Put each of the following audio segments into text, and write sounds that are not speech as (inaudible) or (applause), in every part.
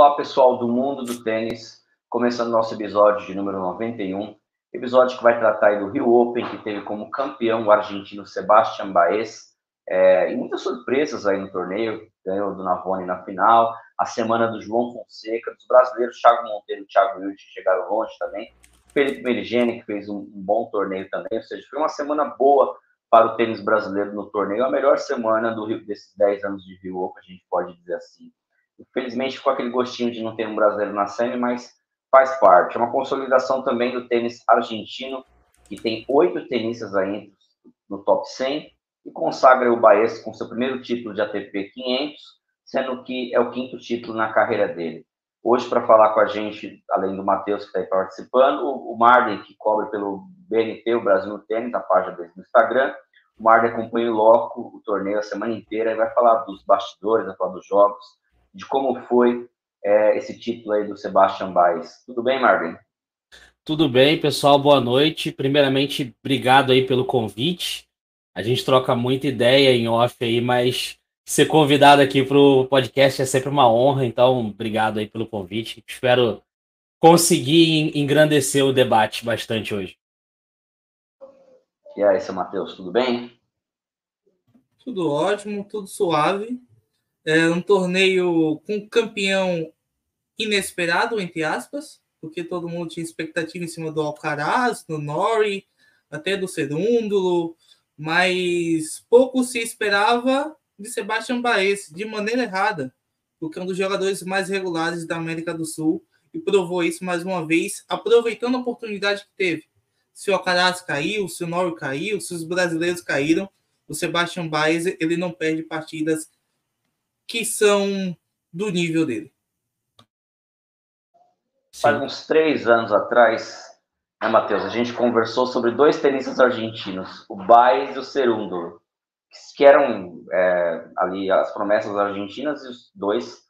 Olá, pessoal do mundo do tênis, começando nosso episódio de número 91, episódio que vai tratar do Rio Open, que teve como campeão o argentino Sebastian Baez, é, e muitas surpresas aí no torneio, ganhou do Navone na final, a semana do João Fonseca, dos brasileiros Thiago Monteiro e Thiago Wilde chegaram longe também, Felipe Merigene, que fez um, um bom torneio também, ou seja, foi uma semana boa para o tênis brasileiro no torneio, a melhor semana do Rio, desses 10 anos de Rio Open, a gente pode dizer assim. Infelizmente ficou aquele gostinho de não ter um brasileiro na semi, mas faz parte. É uma consolidação também do tênis argentino, que tem oito tenistas aí no top 100 e consagra o Baez com seu primeiro título de ATP 500, sendo que é o quinto título na carreira dele. Hoje, para falar com a gente, além do Matheus, que está aí participando, o Marden, que cobre pelo BNT, o Brasil no Tênis, a página dele no Instagram. O Marden acompanha o Loco, o torneio a semana inteira, e vai falar dos bastidores, vai falar dos jogos, de como foi é, esse título aí do Sebastian Baez. Tudo bem, Marvin? Tudo bem, pessoal. Boa noite. Primeiramente, obrigado aí pelo convite. A gente troca muita ideia em off aí, mas ser convidado aqui para o podcast é sempre uma honra. Então, obrigado aí pelo convite. Espero conseguir engrandecer o debate bastante hoje. E aí, seu Matheus, tudo bem? Tudo ótimo, tudo suave. É um torneio com campeão inesperado, entre aspas, porque todo mundo tinha expectativa em cima do Alcaraz, do Nori, até do Cerúndulo, mas pouco se esperava de Sebastião Baez, de maneira errada, porque é um dos jogadores mais regulares da América do Sul e provou isso mais uma vez, aproveitando a oportunidade que teve. Se o Alcaraz caiu, se o Nori caiu, se os brasileiros caíram, o Sebastião Baez ele não perde partidas que são do nível dele. Faz uns três anos atrás, né, Matheus, a gente conversou sobre dois tenistas argentinos, o Baez e o Cerúndolo, que eram é, ali as promessas argentinas e os dois,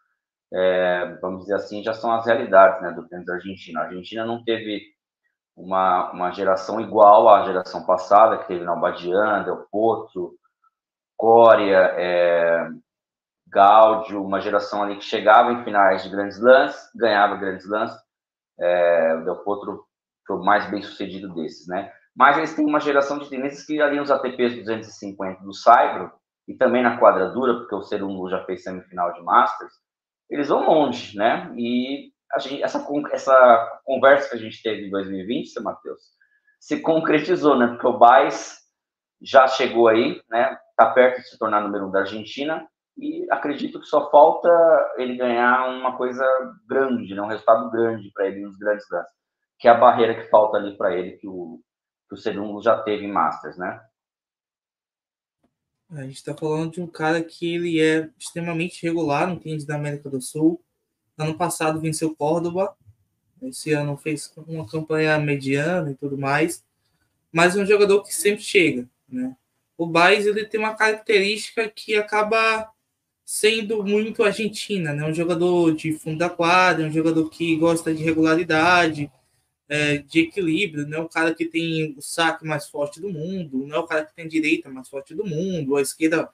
é, vamos dizer assim, já são as realidades né, do tênis argentino. A Argentina não teve uma, uma geração igual à geração passada, que teve Nalbadian, Del Potro, Coria, é, Gáudio, uma geração ali que chegava em finais de grandes lances, ganhava grandes lances. É, o Del Potro foi o mais bem sucedido desses, né? Mas eles têm uma geração de tenistas que ali nos ATPs 250 do Saibro e também na quadra dura, porque o Serungo já fez semifinal de Masters, eles vão longe, né? E gente, essa, essa conversa que a gente teve em 2020, seu Matheus, se concretizou, né? Porque o Baez já chegou aí, né? Tá perto de se tornar número um da Argentina e acredito que só falta ele ganhar uma coisa grande, né? um resultado grande para ele nos grandes lances, que é a barreira que falta ali para ele, que o, que o já teve em Masters, né? A gente está falando de um cara que ele é extremamente regular no tênis da América do Sul. Ano passado venceu Córdoba, esse ano fez uma campanha mediana e tudo mais, mas é um jogador que sempre chega, né? O Baez ele tem uma característica que acaba sendo muito argentina, né? Um jogador de fundo da quadra, um jogador que gosta de regularidade, é, de equilíbrio, não é o cara que tem o saque mais forte do mundo, não é o cara que tem a direita mais forte do mundo, a esquerda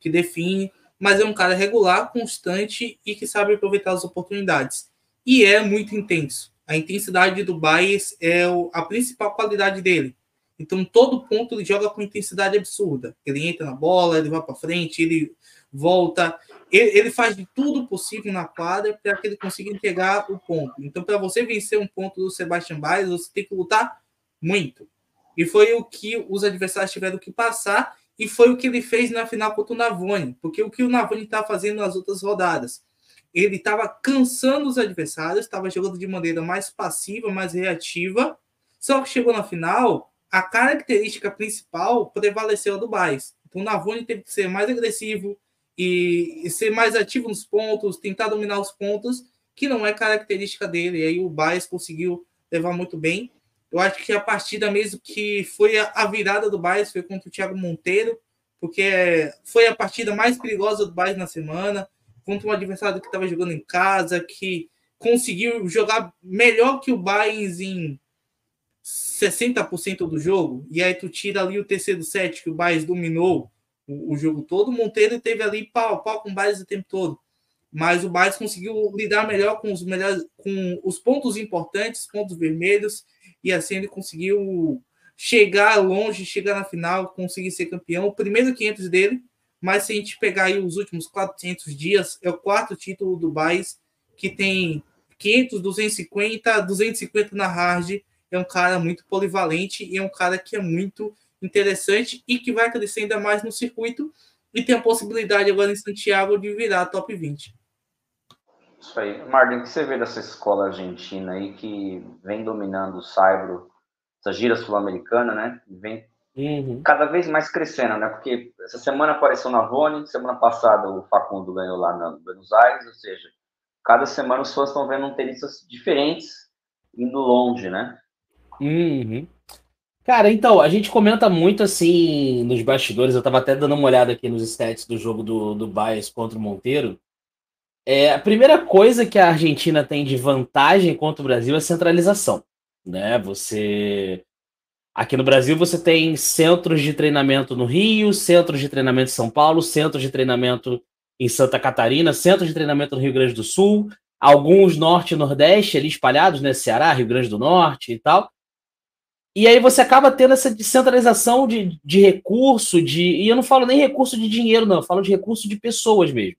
que define, mas é um cara regular, constante e que sabe aproveitar as oportunidades. E é muito intenso. A intensidade do Baez é a principal qualidade dele. Então, todo ponto ele joga com intensidade absurda. Ele entra na bola, ele vai para frente, ele volta. Ele, ele, faz de tudo possível na quadra para que ele consiga entregar o ponto. Então, para você vencer um ponto do Sebastian Baez, você tem que lutar muito. E foi o que os adversários tiveram que passar, e foi o que ele fez na final contra o Navone. Porque o que o Navone está fazendo nas outras rodadas? Ele estava cansando os adversários, estava jogando de maneira mais passiva, mais reativa. Só que chegou na final, a característica principal prevaleceu a do Baez. Então, o Navone teve que ser mais agressivo, e, e, ser mais ativo nos pontos, tentar dominar os pontos, que não é característica dele. E aí o Baez conseguiu levar muito bem. Eu acho que a partida mesmo que foi a, a virada do Baez foi contra o Thiago Monteiro, porque foi a partida mais perigosa do Baez na semana, contra um adversário que estava jogando em casa, que conseguiu jogar melhor que o Baez em 60% do jogo, e aí tu tira ali o terceiro set que o Baez dominou, o, o jogo todo. O Monteiro teve ali pau, pau com base o tempo todo. mas o Baez conseguiu lidar melhor com os melhores, com os pontos importantes, pontos vermelhos, e assim ele conseguiu chegar longe, chegar na final, conseguir ser campeão. O primeiro 500 dele, mas se a gente pegar aí os últimos 400 dias, é o quarto título do Baez, que tem 500, 250, 250 na hard. É um cara muito polivalente e é um cara que é muito interessante e que vai crescer ainda mais no circuito e tem a possibilidade agora em Santiago de virar top 20. Isso aí. Marlon, o que você vê dessa escola argentina aí que vem dominando o Saibro, essa gira sul-americana, né? Vem uhum. cada vez mais crescendo, né? Porque essa semana apareceu na Rony, semana passada o Facundo ganhou lá na Buenos Aires, ou seja, cada semana os fãs estão vendo um tenistas diferentes indo longe, né? Uhum. Cara, então, a gente comenta muito assim nos bastidores, eu tava até dando uma olhada aqui nos stats do jogo do, do Baez contra o Monteiro. É, a primeira coisa que a Argentina tem de vantagem contra o Brasil é centralização. Né? Você. Aqui no Brasil você tem centros de treinamento no Rio, centros de treinamento em São Paulo, centros de treinamento em Santa Catarina, centros de treinamento no Rio Grande do Sul, alguns norte e nordeste ali espalhados, né? Ceará, Rio Grande do Norte e tal. E aí você acaba tendo essa descentralização de, de recurso, de. E eu não falo nem recurso de dinheiro, não, eu falo de recurso de pessoas mesmo.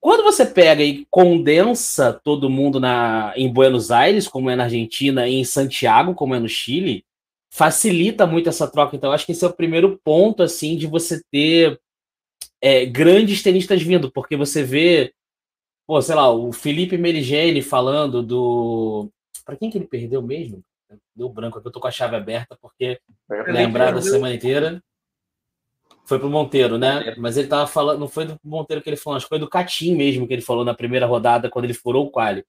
Quando você pega e condensa todo mundo na, em Buenos Aires, como é na Argentina, e em Santiago, como é no Chile, facilita muito essa troca. Então, acho que esse é o primeiro ponto, assim, de você ter é, grandes tenistas vindo, porque você vê, pô, sei lá, o Felipe Merigene falando do. Para quem que ele perdeu mesmo? Deu branco aqui, eu tô com a chave aberta, porque lembrar da semana inteira. Foi pro Monteiro, né? Mas ele tava falando, não foi do Monteiro que ele falou, acho que foi do Catim mesmo que ele falou na primeira rodada, quando ele furou o quali.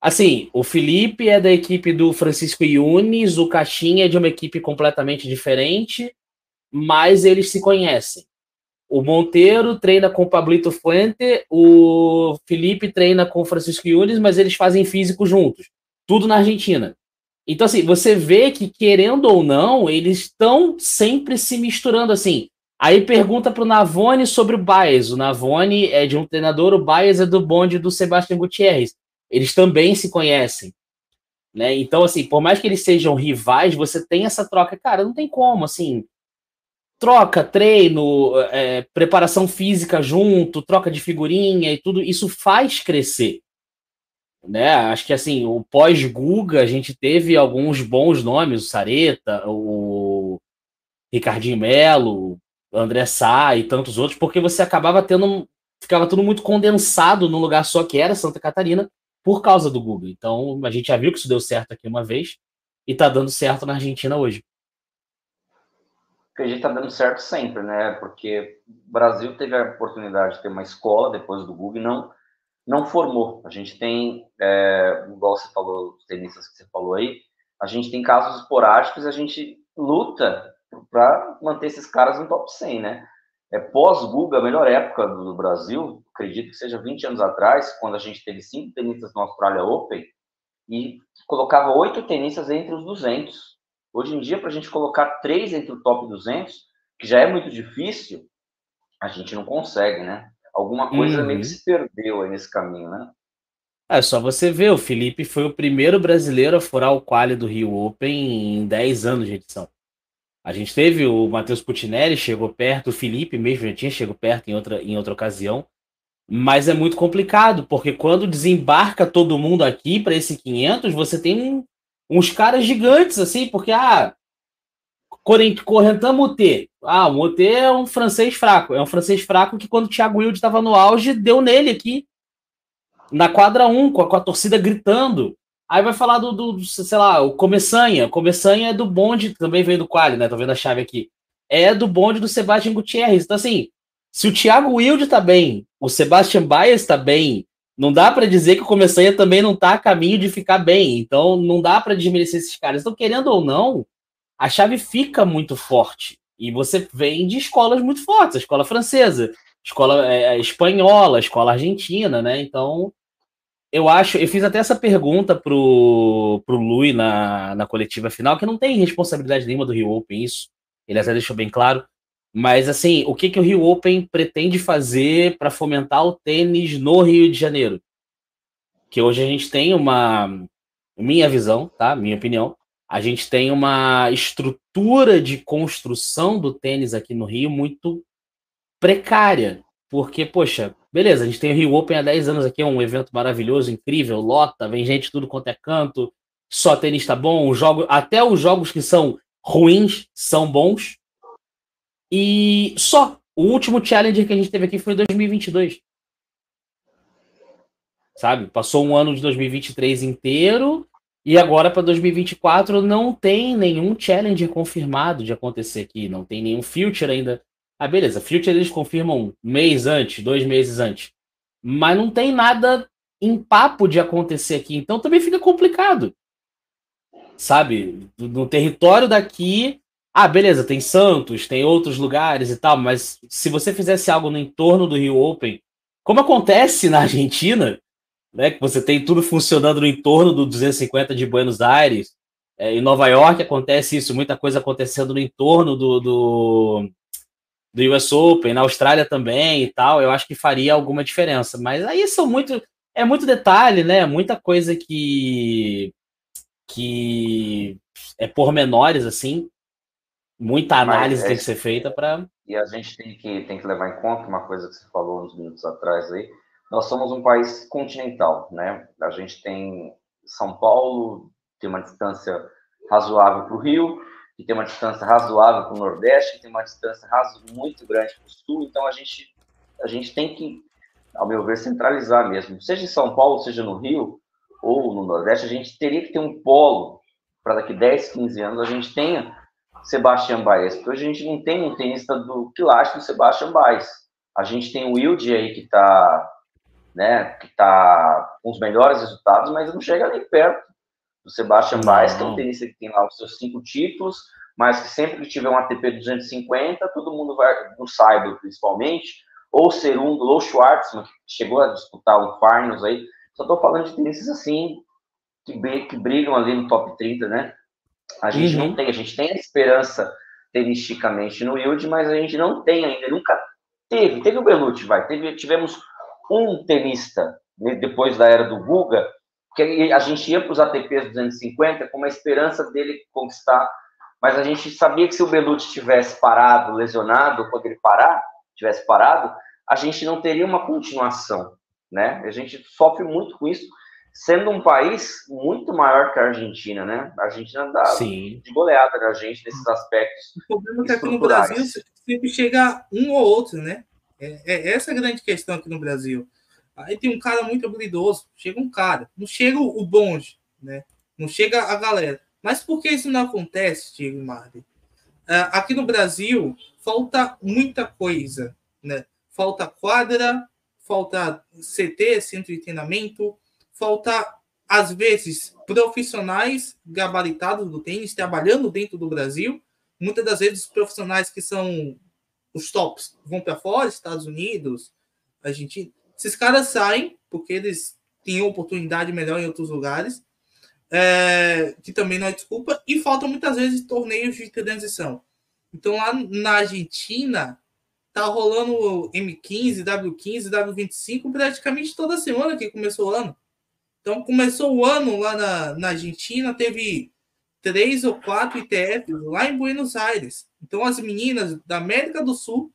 Assim, o Felipe é da equipe do Francisco Yunes, o Caixin é de uma equipe completamente diferente, mas eles se conhecem. O Monteiro treina com o Pablito Fuente, o Felipe treina com o Francisco Yunes, mas eles fazem físico juntos. Tudo na Argentina. Então, assim, você vê que, querendo ou não, eles estão sempre se misturando assim. Aí pergunta para o Navone sobre o Baez. O Navone é de um treinador, o Baez é do bonde do Sebastião Gutierrez. Eles também se conhecem. Né? Então, assim, por mais que eles sejam rivais, você tem essa troca. Cara, não tem como, assim. Troca, treino, é, preparação física junto, troca de figurinha e tudo, isso faz crescer né? Acho que assim, o pós-Guga a gente teve alguns bons nomes, o Sareta, o Ricardinho Melo, André Sá e tantos outros, porque você acabava tendo ficava tudo muito condensado num lugar só que era Santa Catarina por causa do Guga. Então, a gente já viu que isso deu certo aqui uma vez e tá dando certo na Argentina hoje. Acredito que tá dando certo sempre, né? Porque o Brasil teve a oportunidade de ter uma escola depois do Guga não não formou. A gente tem, é, igual você falou, os tenistas que você falou aí, a gente tem casos esporádicos, a gente luta para manter esses caras no top 100, né? É pós-Guga, a melhor época do Brasil, acredito que seja 20 anos atrás, quando a gente teve cinco tenistas no Australia Open e colocava oito tenistas entre os 200. Hoje em dia, para a gente colocar três entre o top 200, que já é muito difícil, a gente não consegue, né? Alguma coisa uhum. meio que se perdeu aí nesse caminho, né? É só você ver, o Felipe foi o primeiro brasileiro a furar o quali do Rio Open em 10 anos de edição. A gente teve o Matheus Putinelli, chegou perto, o Felipe mesmo já tinha chegado perto em outra, em outra ocasião. Mas é muito complicado, porque quando desembarca todo mundo aqui para esse 500, você tem uns caras gigantes, assim, porque, ah, Correntan Moutet. Ah, o Moutet é um francês fraco. É um francês fraco que quando o Thiago Wilde estava no auge, deu nele aqui. Na quadra 1, com a, com a torcida gritando. Aí vai falar do, do, sei lá, o Começanha. O Começanha é do bonde, também veio do Quali, né? Tô vendo a chave aqui. É do bonde do Sebastian Gutierrez. Então, assim, se o Thiago Wilde tá bem, o Sebastian Baez tá bem, não dá para dizer que o Começanha também não tá a caminho de ficar bem. Então, não dá para desmerecer esses caras. Então, querendo ou não, a chave fica muito forte. E você vem de escolas muito fortes, a escola francesa, escola é, é, espanhola, escola argentina, né? Então, eu acho, eu fiz até essa pergunta pro, pro Lui na, na coletiva final, que não tem responsabilidade nenhuma do Rio Open, isso. Ele até deixou bem claro. Mas assim, o que, que o Rio Open pretende fazer para fomentar o tênis no Rio de Janeiro? Que hoje a gente tem uma, minha visão, tá? Minha opinião, a gente tem uma estrutura de construção do tênis aqui no Rio muito precária. Porque, poxa, beleza, a gente tem o Rio Open há 10 anos aqui, é um evento maravilhoso, incrível, lota, vem gente tudo quanto é canto, só tenista bom, jogo, até os jogos que são ruins são bons. E só. O último Challenger que a gente teve aqui foi em 2022. Sabe? Passou um ano de 2023 inteiro e agora para 2024 não tem nenhum Challenger confirmado de acontecer aqui. Não tem nenhum Future ainda. Ah, beleza. Future eles confirmam um mês antes, dois meses antes. Mas não tem nada em papo de acontecer aqui. Então também fica complicado. Sabe? No território daqui ah, beleza, tem Santos, tem outros lugares e tal, mas se você fizesse algo no entorno do Rio Open, como acontece na (laughs) Argentina, né, que você tem tudo funcionando no entorno do 250 de Buenos Aires, é, em Nova York acontece isso, muita coisa acontecendo no entorno do, do, do US Open, na Austrália também e tal, eu acho que faria alguma diferença, mas aí são muito, é muito detalhe, né, muita coisa que, que é pormenores, assim, muita análise Mas, tem é, que ser feita para. E a gente tem que, tem que levar em conta uma coisa que você falou uns minutos atrás aí. Nós somos um país continental, né? A gente tem São Paulo, tem uma distância razoável para o Rio, que tem uma distância razoável para o Nordeste, que tem uma distância muito grande para o Sul. Então a gente, a gente tem que, ao meu ver, centralizar mesmo. Seja em São Paulo, seja no Rio ou no Nordeste, a gente teria que ter um polo para daqui 10, 15 anos a gente tenha Sebastian Baez, porque hoje a gente não tem um tenista do quilate do Sebastian Baez. A gente tem o Wilde aí que está né, que tá com os melhores resultados, mas não chega nem perto do Sebastian Baez, que é um tenista que tem lá os seus cinco títulos, mas que sempre que tiver um ATP 250, todo mundo vai, no Cyber principalmente, ou Serundo, ou Schwartzman, que chegou a disputar um Finals aí, só estou falando de tenistas assim, que, que brigam ali no top 30, né? A gente uhum. não tem, a gente tem a esperança tenisticamente no Wild, mas a gente não tem ainda, nunca teve. Teve o Belucci, vai. Teve, tivemos um tenista né, depois da era do Guga, que a gente ia para os ATPs 250 com uma esperança dele conquistar, mas a gente sabia que se o Belucci tivesse parado, lesionado, quando ele parar, tivesse parado, a gente não teria uma continuação, né? A gente sofre muito com isso sendo um país muito maior que a Argentina, né? A Argentina dá Sim. de goleada na gente nesses aspectos. O problema é que aqui no Brasil sempre chega um ou outro, né? É, é essa a grande questão aqui no Brasil. Aí tem um cara muito habilidoso, chega um cara, não chega o bonde, né? Não chega a galera. Mas por que isso não acontece, Diego Marley? Uh, aqui no Brasil falta muita coisa, né? Falta quadra, falta CT, centro de treinamento, falta, às vezes, profissionais gabaritados do tênis trabalhando dentro do Brasil. Muitas das vezes, profissionais que são os tops vão para fora, Estados Unidos, Argentina. Esses caras saem porque eles têm oportunidade melhor em outros lugares, é, que também não é desculpa, e faltam muitas vezes torneios de transição. Então, lá na Argentina, tá rolando M15, W15, W25 praticamente toda semana que começou o ano. Então, começou o ano lá na, na Argentina, teve três ou quatro ITFs lá em Buenos Aires. Então, as meninas da América do Sul,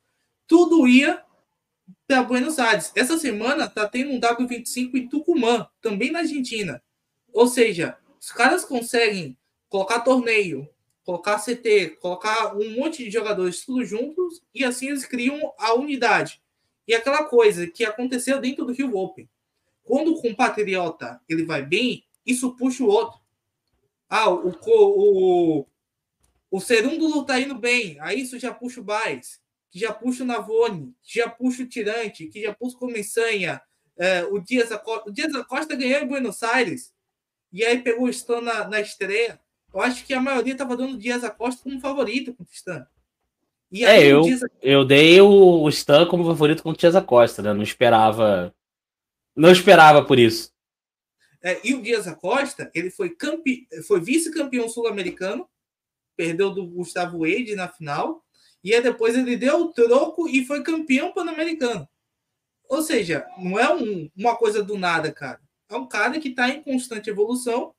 tudo ia para Buenos Aires. Essa semana tá tendo um W25 em Tucumã, também na Argentina. Ou seja, os caras conseguem colocar torneio, colocar CT, colocar um monte de jogadores tudo juntos e assim eles criam a unidade. E aquela coisa que aconteceu dentro do Rio Open. Quando o compatriota ele vai bem, isso puxa o outro. Ah, o, o, o Serúndulo tá indo bem, aí isso já puxa o Baez, que já puxa o Navone, que já puxa o Tirante, que já puxa o Comissanha, é, o Dias Acosta. O Dias Acosta ganhou em Buenos Aires, e aí pegou o Stan na, na estreia. Eu acho que a maioria estava dando o Dias Acosta como favorito com o Stan. E é, eu, Dias... eu dei o Stan como favorito com o Dias Acosta, né? Não esperava não esperava por isso. É, e o Dias Acosta, ele foi, campe... foi vice-campeão sul-americano, perdeu do Gustavo Wade na final, e aí depois ele deu o troco e foi campeão pan-americano. Ou seja, não é um, uma coisa do nada, cara. É um cara que está em constante evolução,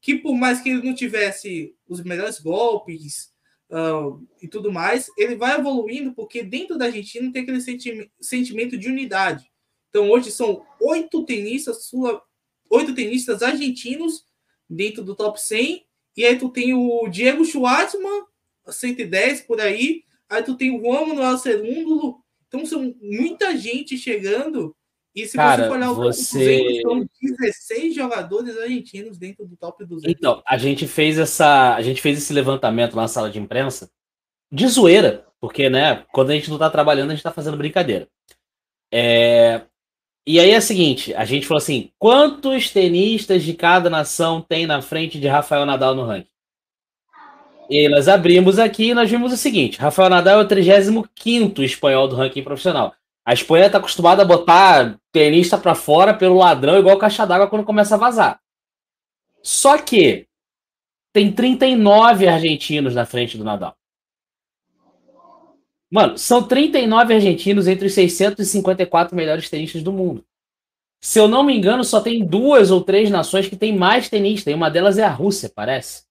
que por mais que ele não tivesse os melhores golpes uh, e tudo mais, ele vai evoluindo porque dentro da Argentina tem aquele senti sentimento de unidade. Então hoje são oito tenistas, sua, oito tenistas argentinos dentro do top 100 e aí tu tem o Diego Schwartzman, 110 por aí, Aí tu tem o Juan Manuel Cerúndulo. Então são muita gente chegando. E se Cara, você for olhar o você... top 200, são 16 jogadores argentinos dentro do top 200. Então, a gente fez essa, a gente fez esse levantamento na sala de imprensa de zoeira, porque, né, quando a gente não tá trabalhando, a gente tá fazendo brincadeira. É... E aí é o seguinte, a gente falou assim, quantos tenistas de cada nação tem na frente de Rafael Nadal no ranking? E nós abrimos aqui e nós vimos o seguinte: Rafael Nadal é o 35 espanhol do ranking profissional. A Espanha está acostumada a botar tenista para fora pelo ladrão, igual caixa d'água quando começa a vazar. Só que tem 39 argentinos na frente do Nadal. Mano, são 39 argentinos entre os 654 melhores tenistas do mundo. Se eu não me engano, só tem duas ou três nações que tem mais tenistas, e uma delas é a Rússia, parece.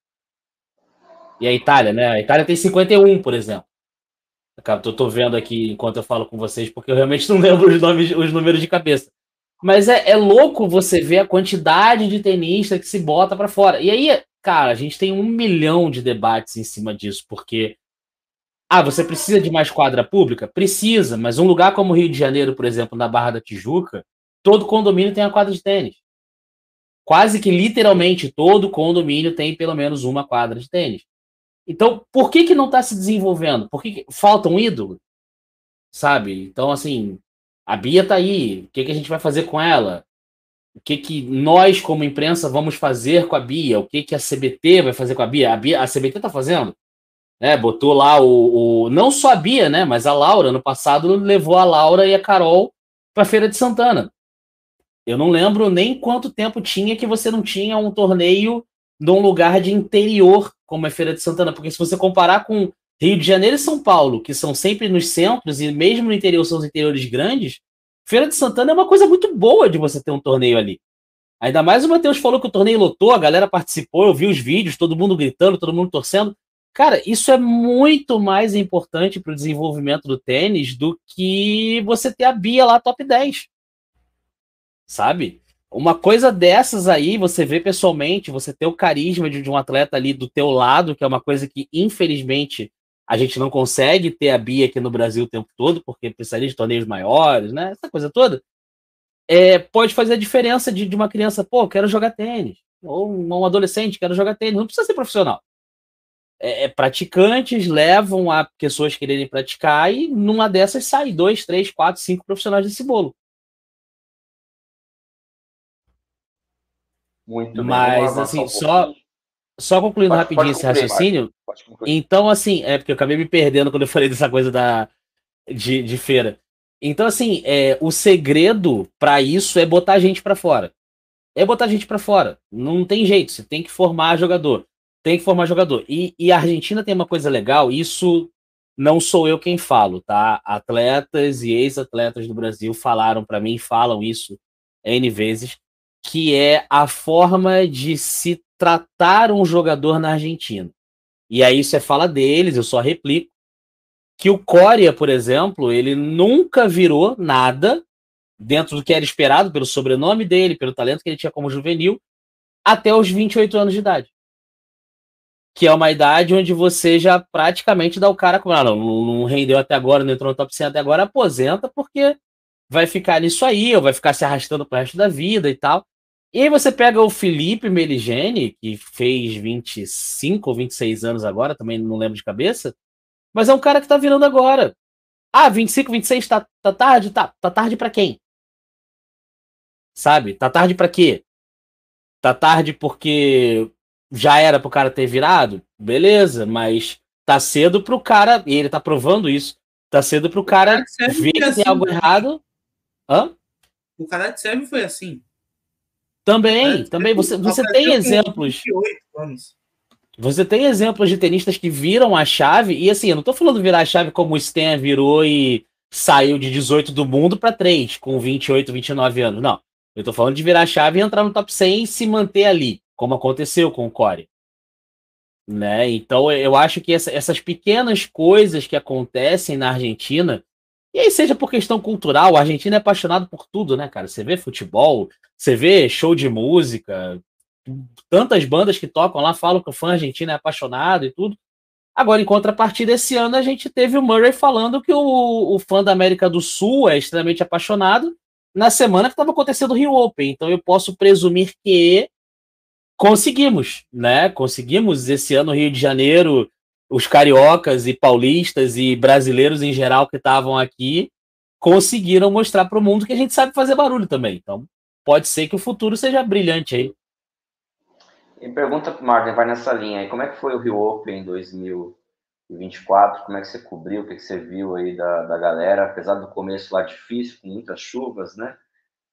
E a Itália, né? A Itália tem 51, por exemplo. Eu tô vendo aqui enquanto eu falo com vocês, porque eu realmente não (laughs) lembro os, nomes, os números de cabeça. Mas é, é louco você ver a quantidade de tenista que se bota para fora. E aí, cara, a gente tem um milhão de debates em cima disso, porque. Ah, você precisa de mais quadra pública? Precisa, mas um lugar como o Rio de Janeiro, por exemplo, na Barra da Tijuca, todo condomínio tem a quadra de tênis. Quase que literalmente todo condomínio tem pelo menos uma quadra de tênis. Então, por que, que não está se desenvolvendo? Por que, que, falta um ídolo? Sabe? Então, assim, a Bia está aí. O que, que a gente vai fazer com ela? O que, que nós, como imprensa, vamos fazer com a Bia? O que, que a CBT vai fazer com a Bia? A, Bia, a CBT está fazendo. Né? Botou lá o, o, Não só a Bia, né? Mas a Laura, no passado, levou a Laura e a Carol para Feira de Santana. Eu não lembro nem quanto tempo tinha que você não tinha um torneio num lugar de interior como é Feira de Santana, porque se você comparar com Rio de Janeiro e São Paulo, que são sempre nos centros e mesmo no interior são os interiores grandes, Feira de Santana é uma coisa muito boa de você ter um torneio ali. Ainda mais o Matheus falou que o torneio lotou, a galera participou, eu vi os vídeos, todo mundo gritando, todo mundo torcendo. Cara, isso é muito mais importante para o desenvolvimento do tênis do que você ter a Bia lá top 10. Sabe? uma coisa dessas aí, você vê pessoalmente, você ter o carisma de, de, um atleta ali do teu lado, que é uma coisa que, infelizmente, a gente não consegue ter a Bia aqui no Brasil o tempo todo, porque precisaria de torneios maiores, né? Essa coisa toda. É, pode fazer a diferença de, de uma criança, pô, quero jogar tênis. Ou um adolescente, quero jogar tênis. Não precisa ser profissional. É, é, praticantes levam a pessoas quererem praticar e numa dessas sai dois, três, quatro, cinco profissionais desse bolo. Muito Mas, assim, só, só concluindo pode, rapidinho pode esse raciocínio. então, assim, é porque eu acabei me perdendo quando eu falei dessa coisa da, de, de feira. Então, assim, é, o segredo para isso é botar a gente para fora. É botar a gente para fora. Não tem jeito, você tem que formar jogador. Tem que formar jogador. E, e a Argentina tem uma coisa legal, isso não sou eu quem falo, tá? Atletas e ex-atletas do Brasil falaram para mim, falam isso N vezes, que é a forma de se tratar um jogador na Argentina. E aí isso é fala deles, eu só replico. Que o Coria, por exemplo, ele nunca virou nada dentro do que era esperado pelo sobrenome dele, pelo talento que ele tinha como juvenil, até os 28 anos de idade. Que é uma idade onde você já praticamente dá o cara como, ah, não, não rendeu até agora, não entrou no top 100 até agora, aposenta, porque vai ficar nisso aí, ou vai ficar se arrastando pro resto da vida e tal. E aí você pega o Felipe Meligeni, que fez 25 ou 26 anos agora, também não lembro de cabeça, mas é um cara que tá virando agora. Ah, 25, 26 tá, tá tarde? Tá, tá tarde para quem? Sabe? Tá tarde para quê? Tá tarde porque já era pro cara ter virado? Beleza, mas tá cedo pro cara, e ele tá provando isso, tá cedo pro cara ver que assim, tem algo errado Hã? O canal de serve foi assim. Também, também. Você, você tem exemplos. Você tem exemplos de tenistas que viram a chave, e assim, eu não tô falando virar a chave como o Stan virou e saiu de 18 do mundo para 3, com 28, 29 anos. Não. Eu tô falando de virar a chave e entrar no top 100 e se manter ali, como aconteceu com o Corey. Né? Então eu acho que essa, essas pequenas coisas que acontecem na Argentina, e aí seja por questão cultural, a Argentina é apaixonado por tudo, né, cara? Você vê futebol, você vê show de música, tantas bandas que tocam lá falam que o fã argentino é apaixonado e tudo. Agora, em contrapartida, esse ano a gente teve o Murray falando que o, o fã da América do Sul é extremamente apaixonado na semana que estava acontecendo o Rio Open. Então eu posso presumir que conseguimos, né? Conseguimos esse ano Rio de Janeiro, os cariocas e paulistas e brasileiros em geral que estavam aqui conseguiram mostrar para o mundo que a gente sabe fazer barulho também. Então pode ser que o futuro seja brilhante aí. E pergunta para Martin, vai nessa linha aí, como é que foi o Rio Open em 2024? Como é que você cobriu, o que, que você viu aí da, da galera? Apesar do começo lá difícil, com muitas chuvas, né?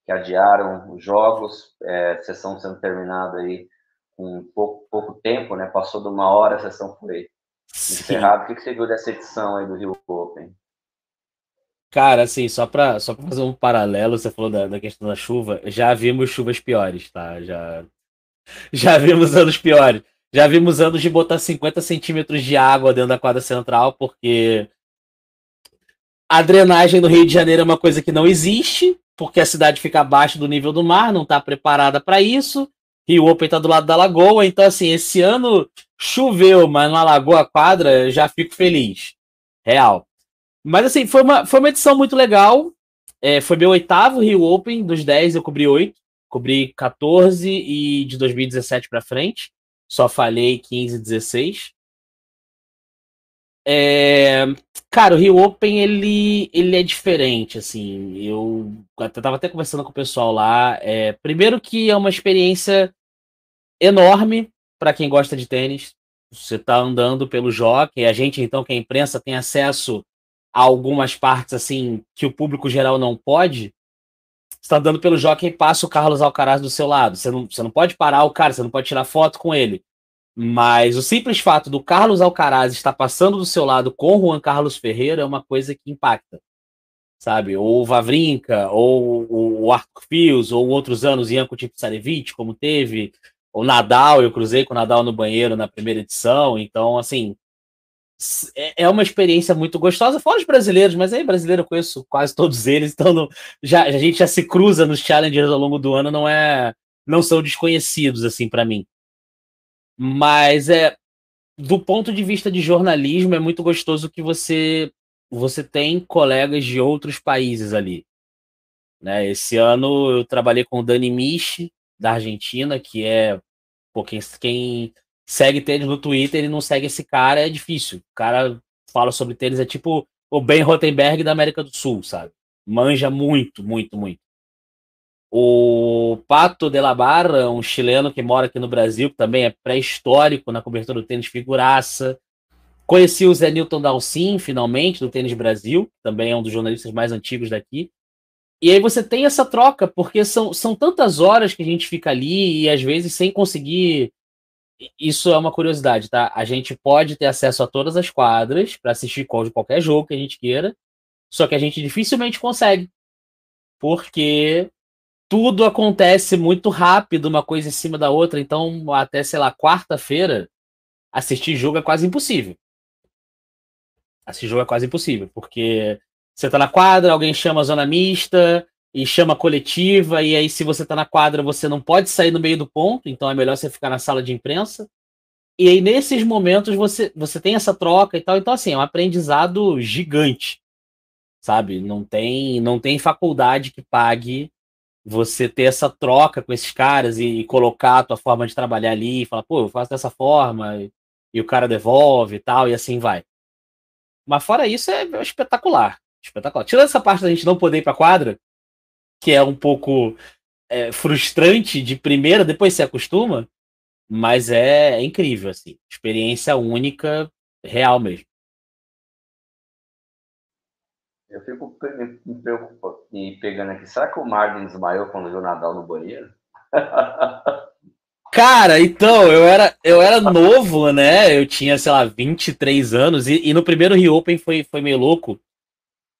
Que adiaram os jogos, é, sessão sendo terminada aí com pouco, pouco tempo, né? Passou de uma hora, a sessão foi encerrada. O que, que você viu dessa edição aí do Rio Open? Cara, assim, só para só fazer um paralelo, você falou da, da questão da chuva, já vimos chuvas piores, tá? Já Já vimos anos piores. Já vimos anos de botar 50 centímetros de água dentro da quadra central, porque a drenagem no Rio de Janeiro é uma coisa que não existe, porque a cidade fica abaixo do nível do mar, não está preparada para isso. Rio Open está do lado da lagoa, então assim, esse ano choveu, mas não alagou a quadra, já fico feliz. Real. Mas assim, foi uma, foi uma edição muito legal. É, foi meu oitavo Rio Open, dos 10 eu cobri oito. Cobri 14 e de 2017 para frente. Só falhei 15 e 16. É, cara, o Rio Open ele, ele é diferente, assim. Eu até, tava até conversando com o pessoal lá. É, primeiro que é uma experiência enorme para quem gosta de tênis. Você tá andando pelo jockey, a gente então que é a imprensa tem acesso a algumas partes assim que o público geral não pode está andando pelo jockey e passa o Carlos Alcaraz do seu lado. Você não, você não pode parar o cara, você não pode tirar foto com ele. Mas o simples fato do Carlos Alcaraz estar passando do seu lado com Juan Carlos Ferreira é uma coisa que impacta. Sabe? Ou o Vavrinka, ou o Arthur Fios, ou outros anos Janko Tipsarevich, como teve. O Nadal, eu cruzei com o Nadal no banheiro na primeira edição. Então, assim, é, é uma experiência muito gostosa, fora os brasileiros, mas aí brasileiro eu conheço quase todos eles, então não, já, a gente já se cruza nos challengers ao longo do ano, não é não são desconhecidos assim para mim. Mas é do ponto de vista de jornalismo é muito gostoso que você você tem colegas de outros países ali. Né? Esse ano eu trabalhei com o Dani Michi da Argentina, que é pô, quem, quem segue tênis no Twitter e não segue esse cara, é difícil. O cara fala sobre tênis, é tipo o Ben Rottenberg da América do Sul, sabe? Manja muito, muito, muito. O Pato de la Barra, um chileno que mora aqui no Brasil, que também é pré-histórico na cobertura do tênis figuraça. Conheci o Zé Newton Dalcin, finalmente, do Tênis Brasil, também é um dos jornalistas mais antigos daqui. E aí você tem essa troca, porque são, são tantas horas que a gente fica ali e às vezes sem conseguir isso é uma curiosidade, tá? A gente pode ter acesso a todas as quadras para assistir qualquer jogo que a gente queira, só que a gente dificilmente consegue, porque tudo acontece muito rápido, uma coisa em cima da outra, então até, sei lá, quarta-feira, assistir jogo é quase impossível. Assistir jogo é quase impossível, porque você tá na quadra, alguém chama a zona mista, e chama coletiva, e aí se você está na quadra, você não pode sair no meio do ponto, então é melhor você ficar na sala de imprensa. E aí nesses momentos você, você tem essa troca e tal, então assim, é um aprendizado gigante. Sabe? Não tem, não tem faculdade que pague você ter essa troca com esses caras e, e colocar a tua forma de trabalhar ali, e falar, pô, eu faço dessa forma, e, e o cara devolve e tal, e assim vai. Mas fora isso, é, é espetacular. Espetacular. Tirando essa parte da gente não poder ir pra quadra, que é um pouco é, frustrante de primeira, depois se acostuma, mas é, é incrível, assim. Experiência única, real mesmo. Eu fico me, me pegando aqui. Será que o Marden desmaiou quando viu o Nadal no banheiro? (laughs) Cara, então, eu era, eu era novo, né? Eu tinha, sei lá, 23 anos, e, e no primeiro Rio Open foi, foi meio louco,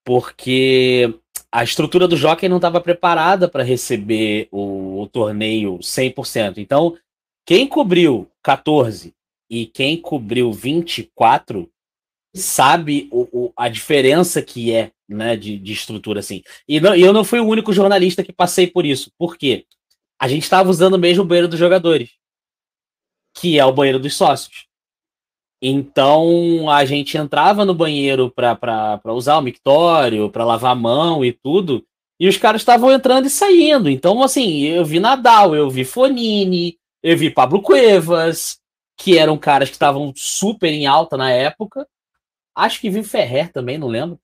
porque a estrutura do Jockey não estava preparada para receber o, o, torneio 100%. Então, quem cobriu 14 e quem cobriu 24 sabe o, o, a diferença que é né, de, de estrutura assim. E não, eu não fui o único jornalista que passei por isso. Por quê? A gente estava usando mesmo o banheiro dos jogadores, que é o banheiro dos sócios. Então a gente entrava no banheiro para usar o mictório, para lavar a mão e tudo, e os caras estavam entrando e saindo. Então, assim, eu vi Nadal, eu vi Fonini, eu vi Pablo Cuevas, que eram caras que estavam super em alta na época. Acho que vi Ferrer também, não lembro.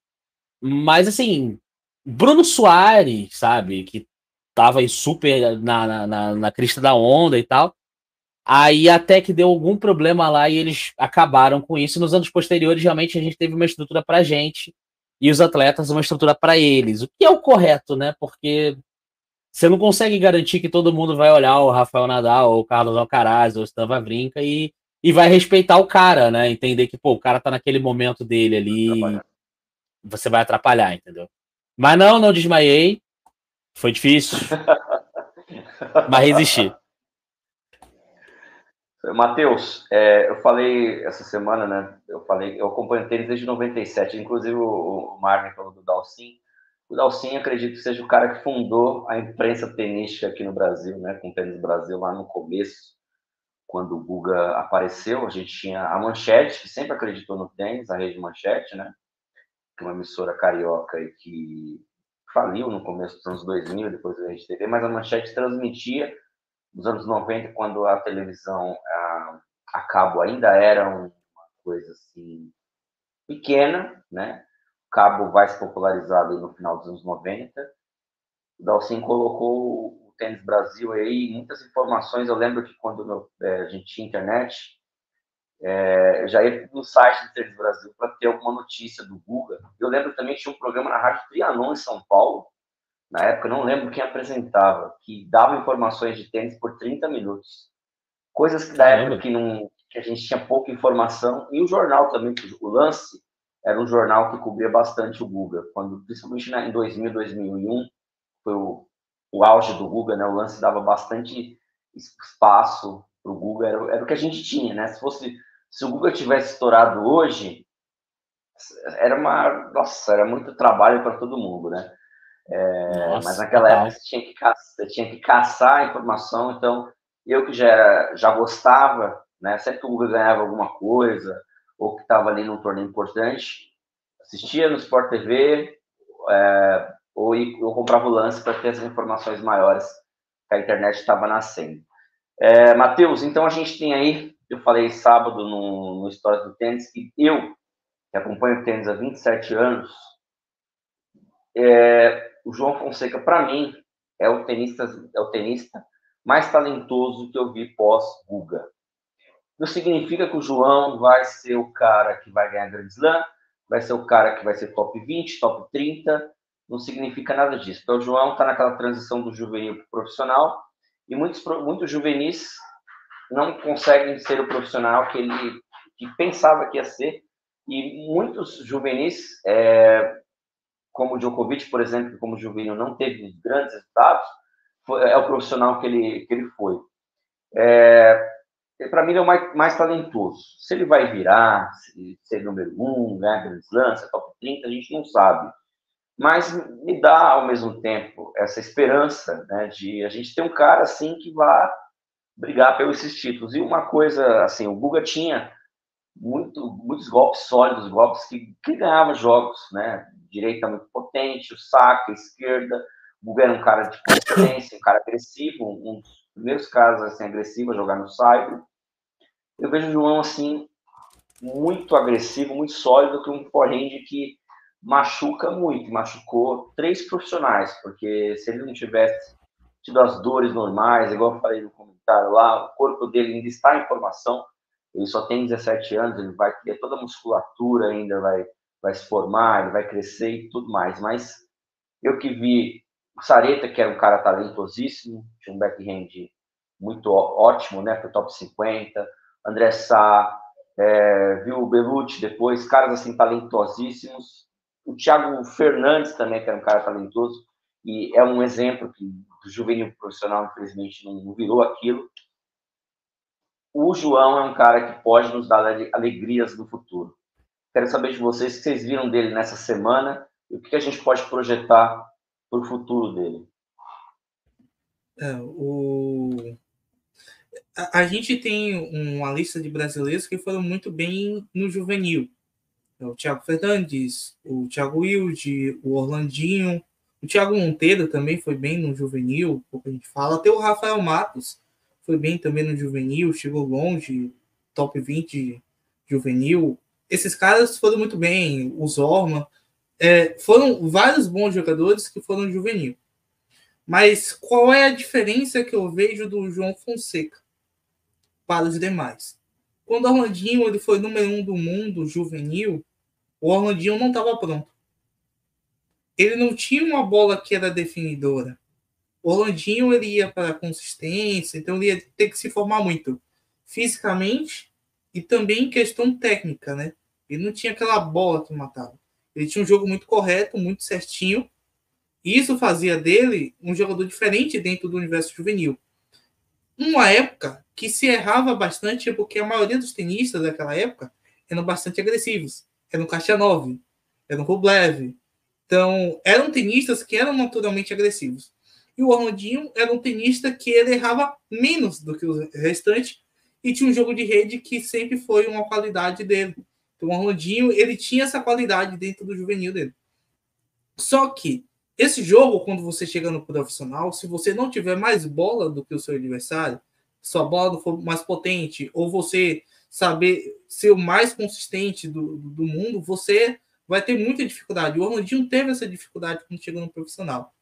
Mas, assim, Bruno Soares, sabe, que tava super na, na, na crista da onda e tal. Aí até que deu algum problema lá e eles acabaram com isso. Nos anos posteriores, realmente, a gente teve uma estrutura pra gente e os atletas uma estrutura para eles. O que é o correto, né? Porque você não consegue garantir que todo mundo vai olhar o Rafael Nadal, ou o Carlos Alcaraz, ou o Stan Wawrinka e, e vai respeitar o cara, né? Entender que, pô, o cara tá naquele momento dele ali. Você vai atrapalhar, entendeu? Mas não, não desmaiei. Foi difícil. (laughs) mas resisti. Matheus, é, eu falei essa semana, né? Eu falei, eu acompanho tênis desde 97, inclusive o, o Marvin falou do Dalcin. O Dalcin, acredito que seja o cara que fundou a imprensa tenística aqui no Brasil, né? Com o Tênis Brasil lá no começo, quando o Guga apareceu, a gente tinha a Manchete, que sempre acreditou no tênis, a rede Manchete, né? Que é uma emissora carioca e que faliu no começo dos anos 2000, depois da Rede TV, mas a Manchete transmitia nos anos 90, quando a televisão a, a cabo ainda era uma coisa assim pequena, né? O cabo vai se popularizar no final dos anos 90. O Dalcin colocou o Tênis Brasil aí, muitas informações. Eu lembro que quando meu, é, a gente tinha internet, é, já ia no site do Tênis Brasil para ter alguma notícia do Guga. Eu lembro também que tinha um programa na Rádio Trianon, em São Paulo, na época, não lembro quem apresentava, que dava informações de tênis por 30 minutos. Coisas que da época que, não, que a gente tinha pouca informação, e o jornal também, o Lance era um jornal que cobria bastante o Guga, quando, principalmente em 2000, 2001, foi o, o auge do Guga, né? O Lance dava bastante espaço para o Guga, era, era o que a gente tinha, né? Se fosse, se o Guga tivesse estourado hoje, era uma, nossa, era muito trabalho para todo mundo, né? É, Nossa, mas naquela época você tinha, que caçar, tinha que caçar a informação, então eu que já, era, já gostava, né, sempre que o Google ganhava alguma coisa, ou que estava ali num torneio importante, assistia no Sport TV, é, ou eu comprava o lance para ter as informações maiores que a internet estava nascendo. É, Matheus, então a gente tem aí, eu falei sábado no, no História do Tênis, que eu, que acompanho o tênis há 27 anos, é, o João Fonseca, para mim, é o tenista, é o tenista mais talentoso que eu vi pós-Guga. Não significa que o João vai ser o cara que vai ganhar Grand Slam, vai ser o cara que vai ser top 20, top 30, não significa nada disso. Então, o João está naquela transição do juvenil para profissional, e muitos, muitos juvenis não conseguem ser o profissional que ele que pensava que ia ser, e muitos juvenis é, como o Djokovic, por exemplo, como o juvenil não teve grandes resultados, foi, é o profissional que ele, que ele foi. É, para mim, ele é o mais, mais talentoso. Se ele vai virar, se ser número um, ganhar grandes lances, top 30, a gente não sabe. Mas me dá, ao mesmo tempo, essa esperança né, de a gente ter um cara assim que vá brigar pelos esses títulos. E uma coisa, assim, o Guga tinha muito, muitos golpes sólidos, golpes que, que ganhavam jogos, né? direita muito potente, o saque, a esquerda. O Guga era um cara de potência, um cara agressivo, um dos primeiros caras assim, agressivos a jogar no saibro. Eu vejo o João assim, muito agressivo, muito sólido, que um forehand que machuca muito, machucou três profissionais, porque se ele não tivesse tido as dores normais, igual eu falei no comentário lá, o corpo dele ainda está em formação, ele só tem 17 anos, ele vai ter toda a musculatura ainda, vai vai se formar, ele vai crescer e tudo mais. Mas eu que vi o Sareta, que era um cara talentosíssimo, tinha um backhand muito ótimo, né? Foi top 50. André Sá, é, viu o Belucci depois, caras assim talentosíssimos. O Thiago Fernandes também, que era um cara talentoso, e é um exemplo que do juvenil profissional, infelizmente, não virou aquilo. O João é um cara que pode nos dar alegrias no futuro. Quero saber de vocês o que vocês viram dele nessa semana e o que a gente pode projetar para o futuro dele. É, o... a, gente tem uma lista de brasileiros que foram muito bem no juvenil. É o Thiago Fernandes, o Thiago Wilde, o Orlandinho, o Thiago Monteiro também foi bem no juvenil, pouco a gente fala. Até o Rafael Matos foi bem também no juvenil, chegou longe, top 20 juvenil. Esses caras foram muito bem, o Zorma. É, foram vários bons jogadores que foram juvenil. Mas qual é a diferença que eu vejo do João Fonseca para os demais? Quando o Orlandinho ele foi número um do mundo juvenil, o Orlandinho não estava pronto. Ele não tinha uma bola que era definidora. O Orlandinho ele ia para consistência, então ele ia ter que se formar muito fisicamente e também em questão técnica, né? Ele não tinha aquela bola que matava. Ele tinha um jogo muito correto, muito certinho, isso fazia dele um jogador diferente dentro do universo juvenil. Uma época que se errava bastante, porque a maioria dos tenistas daquela época eram bastante agressivos. Eram Kachanov, eram Rublev. Então, eram tenistas que eram naturalmente agressivos. E o Orlandinho era um tenista que ele errava menos do que o restante e tinha um jogo de rede que sempre foi uma qualidade dele. Então, o Orlandinho, ele tinha essa qualidade dentro do juvenil dele. Só que esse jogo, quando você chega no profissional, se você não tiver mais bola do que o seu adversário, sua bola não for mais potente, ou você saber ser o mais consistente do, do mundo, você vai ter muita dificuldade. O Orlandinho teve essa dificuldade quando chegou no profissional.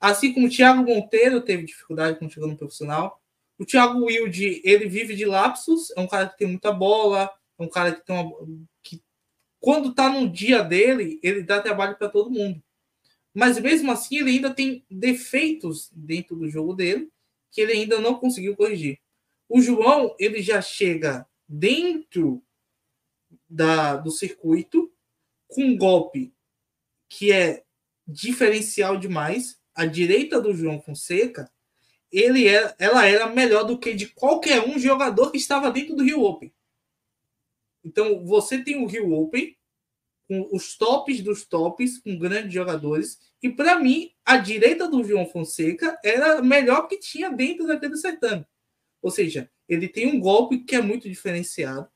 Assim como o Thiago Monteiro teve dificuldade quando chegou no profissional. O Thiago Wilde, ele vive de lapsos, é um cara que tem muita bola, é um cara que tem uma. que quando tá no dia dele, ele dá trabalho para todo mundo. Mas mesmo assim, ele ainda tem defeitos dentro do jogo dele que ele ainda não conseguiu corrigir. O João, ele já chega dentro da, do circuito com um golpe que é diferencial demais. A direita do João Fonseca, ele era, ela era melhor do que de qualquer um jogador que estava dentro do Rio Open. Então, você tem o Rio Open, com os tops dos tops, com grandes jogadores. E para mim, a direita do João Fonseca era a melhor que tinha dentro daquele certame. Ou seja, ele tem um golpe que é muito diferenciado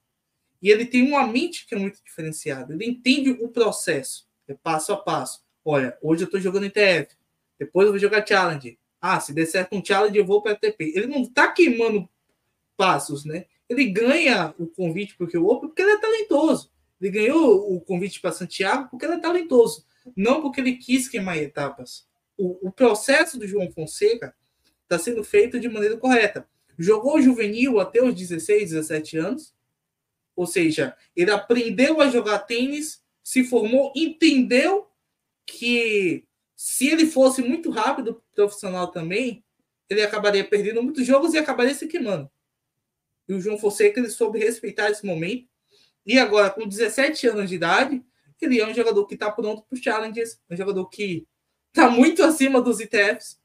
e ele tem uma mente que é muito diferenciada. Ele entende o processo, é passo a passo. Olha, hoje eu estou jogando TF, depois eu vou jogar challenge. Ah, se der certo um challenge, eu vou para TP. Ele não está queimando passos, né? Ele ganha o convite porque o Open porque ele é talentoso. Ele ganhou o convite para Santiago porque ele é talentoso, não porque ele quis queimar etapas. O, o processo do João Fonseca está sendo feito de maneira correta. Jogou juvenil até os 16, 17 anos, ou seja, ele aprendeu a jogar tênis, se formou, entendeu que se ele fosse muito rápido profissional também, ele acabaria perdendo muitos jogos e acabaria se queimando. E o João Fonseca ele soube respeitar esse momento e agora, com 17 anos de idade, ele é um jogador que está pronto para os challenges, um jogador que está muito acima dos ITFs.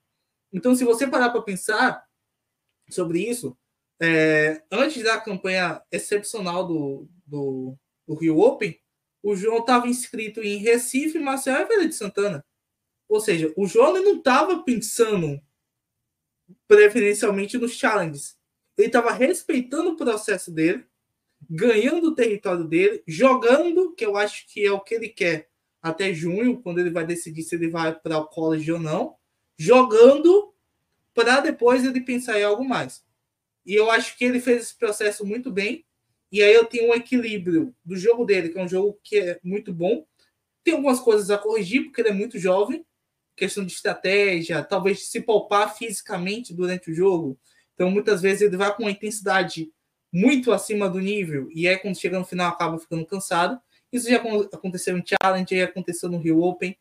Então, se você parar para pensar sobre isso, é, antes da campanha excepcional do, do, do Rio Open, o João estava inscrito em Recife, Marcel e Feira de Santana. Ou seja, o João não estava pensando preferencialmente nos challenges. Ele estava respeitando o processo dele ganhando o território dele, jogando, que eu acho que é o que ele quer até junho, quando ele vai decidir se ele vai para o college ou não, jogando para depois ele pensar em algo mais. E eu acho que ele fez esse processo muito bem. E aí eu tenho um equilíbrio do jogo dele, que é um jogo que é muito bom. Tem algumas coisas a corrigir, porque ele é muito jovem. Questão de estratégia, talvez se poupar fisicamente durante o jogo. Então, muitas vezes, ele vai com uma intensidade muito acima do nível, e aí quando chega no final acaba ficando cansado. Isso já aconteceu em Challenge, já aconteceu no Rio Open,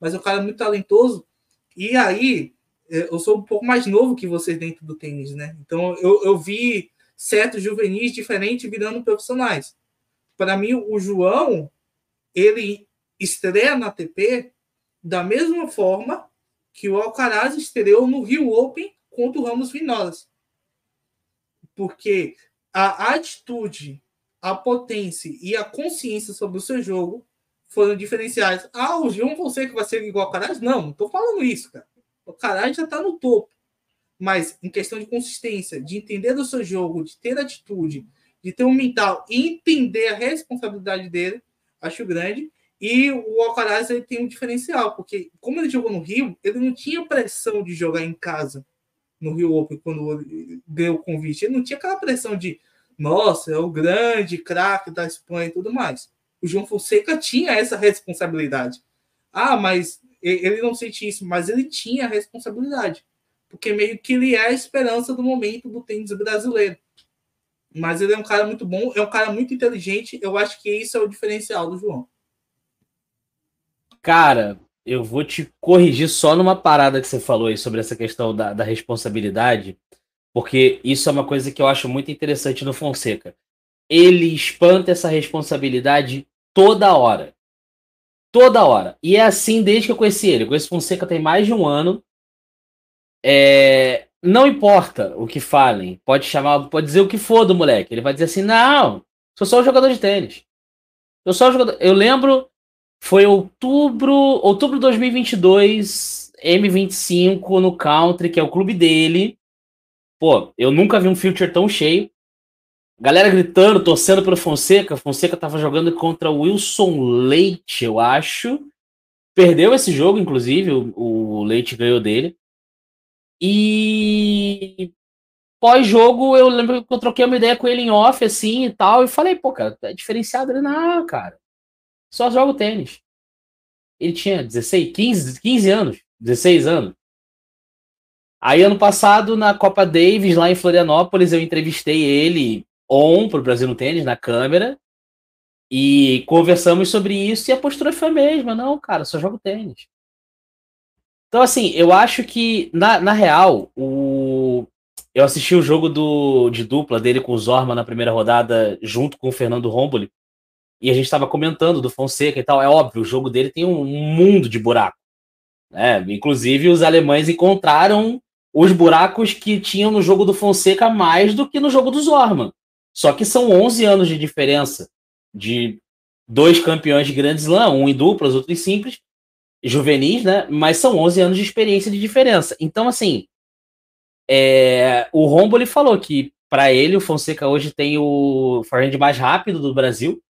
mas o cara é muito talentoso. E aí, eu sou um pouco mais novo que vocês dentro do tênis, né? Então eu, eu vi certos juvenis diferentes virando profissionais. Para mim, o João, ele estreia na ATP da mesma forma que o Alcaraz estreou no Rio Open contra o Ramos Vinolas. Porque a atitude, a potência e a consciência sobre o seu jogo foram diferenciais. Ah, o João Fonseca vai ser igual ao Alcaraz? Não, não estou falando isso, cara. O Alcaraz já está no topo. Mas em questão de consistência, de entender o seu jogo, de ter atitude, de ter um mental e entender a responsabilidade dele, acho grande. E o Alcaraz ele tem um diferencial, porque como ele jogou no Rio, ele não tinha pressão de jogar em casa no Rio Open quando ganhou o convite. Ele não tinha aquela pressão de, nossa, é o grande craque da Espanha e tudo mais. O João Fonseca tinha essa responsabilidade. Ah, mas ele não sente isso, mas ele tinha a responsabilidade, porque meio que ele é a esperança do momento do tênis brasileiro. Mas ele é um cara muito bom, é um cara muito inteligente. Eu acho que isso é o diferencial do João. Cara, eu vou te corrigir só numa parada que você falou aí sobre essa questão da, da responsabilidade, porque isso é uma coisa que eu acho muito interessante no Fonseca. Ele espanta essa responsabilidade toda hora. Toda hora. E é assim desde que eu conheci ele. Eu conheço Fonseca tem mais de um ano. É... Não importa o que falem, pode chamar, pode dizer o que for do moleque. Ele vai dizer assim: não, sou só um jogador de tênis. Eu só um jogador. Eu lembro foi outubro, outubro de 2022, M25 no Country, que é o clube dele. Pô, eu nunca vi um future tão cheio. Galera gritando, torcendo pelo Fonseca. Fonseca tava jogando contra o Wilson Leite, eu acho. Perdeu esse jogo, inclusive, o, o Leite ganhou dele. E pós-jogo, eu lembro que eu troquei uma ideia com ele em off, assim, e tal, e falei, pô, cara, é diferenciado. Ele, não, cara, só joga tênis. Ele tinha 16, 15, 15 anos, 16 anos. Aí, ano passado, na Copa Davis, lá em Florianópolis, eu entrevistei ele on para o Brasil no Tênis, na câmera, e conversamos sobre isso, e a postura foi a mesma. Não, cara, só jogo tênis. Então, assim, eu acho que, na, na real, o... eu assisti o jogo do, de dupla dele com o Zorma na primeira rodada, junto com o Fernando Romboli, e a gente estava comentando do Fonseca e tal. É óbvio, o jogo dele tem um mundo de buraco. Né? Inclusive, os alemães encontraram os buracos que tinham no jogo do Fonseca mais do que no jogo do Zorman. Só que são 11 anos de diferença de dois campeões de Grand Slam, um em duplas, outro em simples, juvenis, né? Mas são 11 anos de experiência de diferença. Então, assim, é... o Romboli falou que para ele o Fonseca hoje tem o forehand mais rápido do Brasil,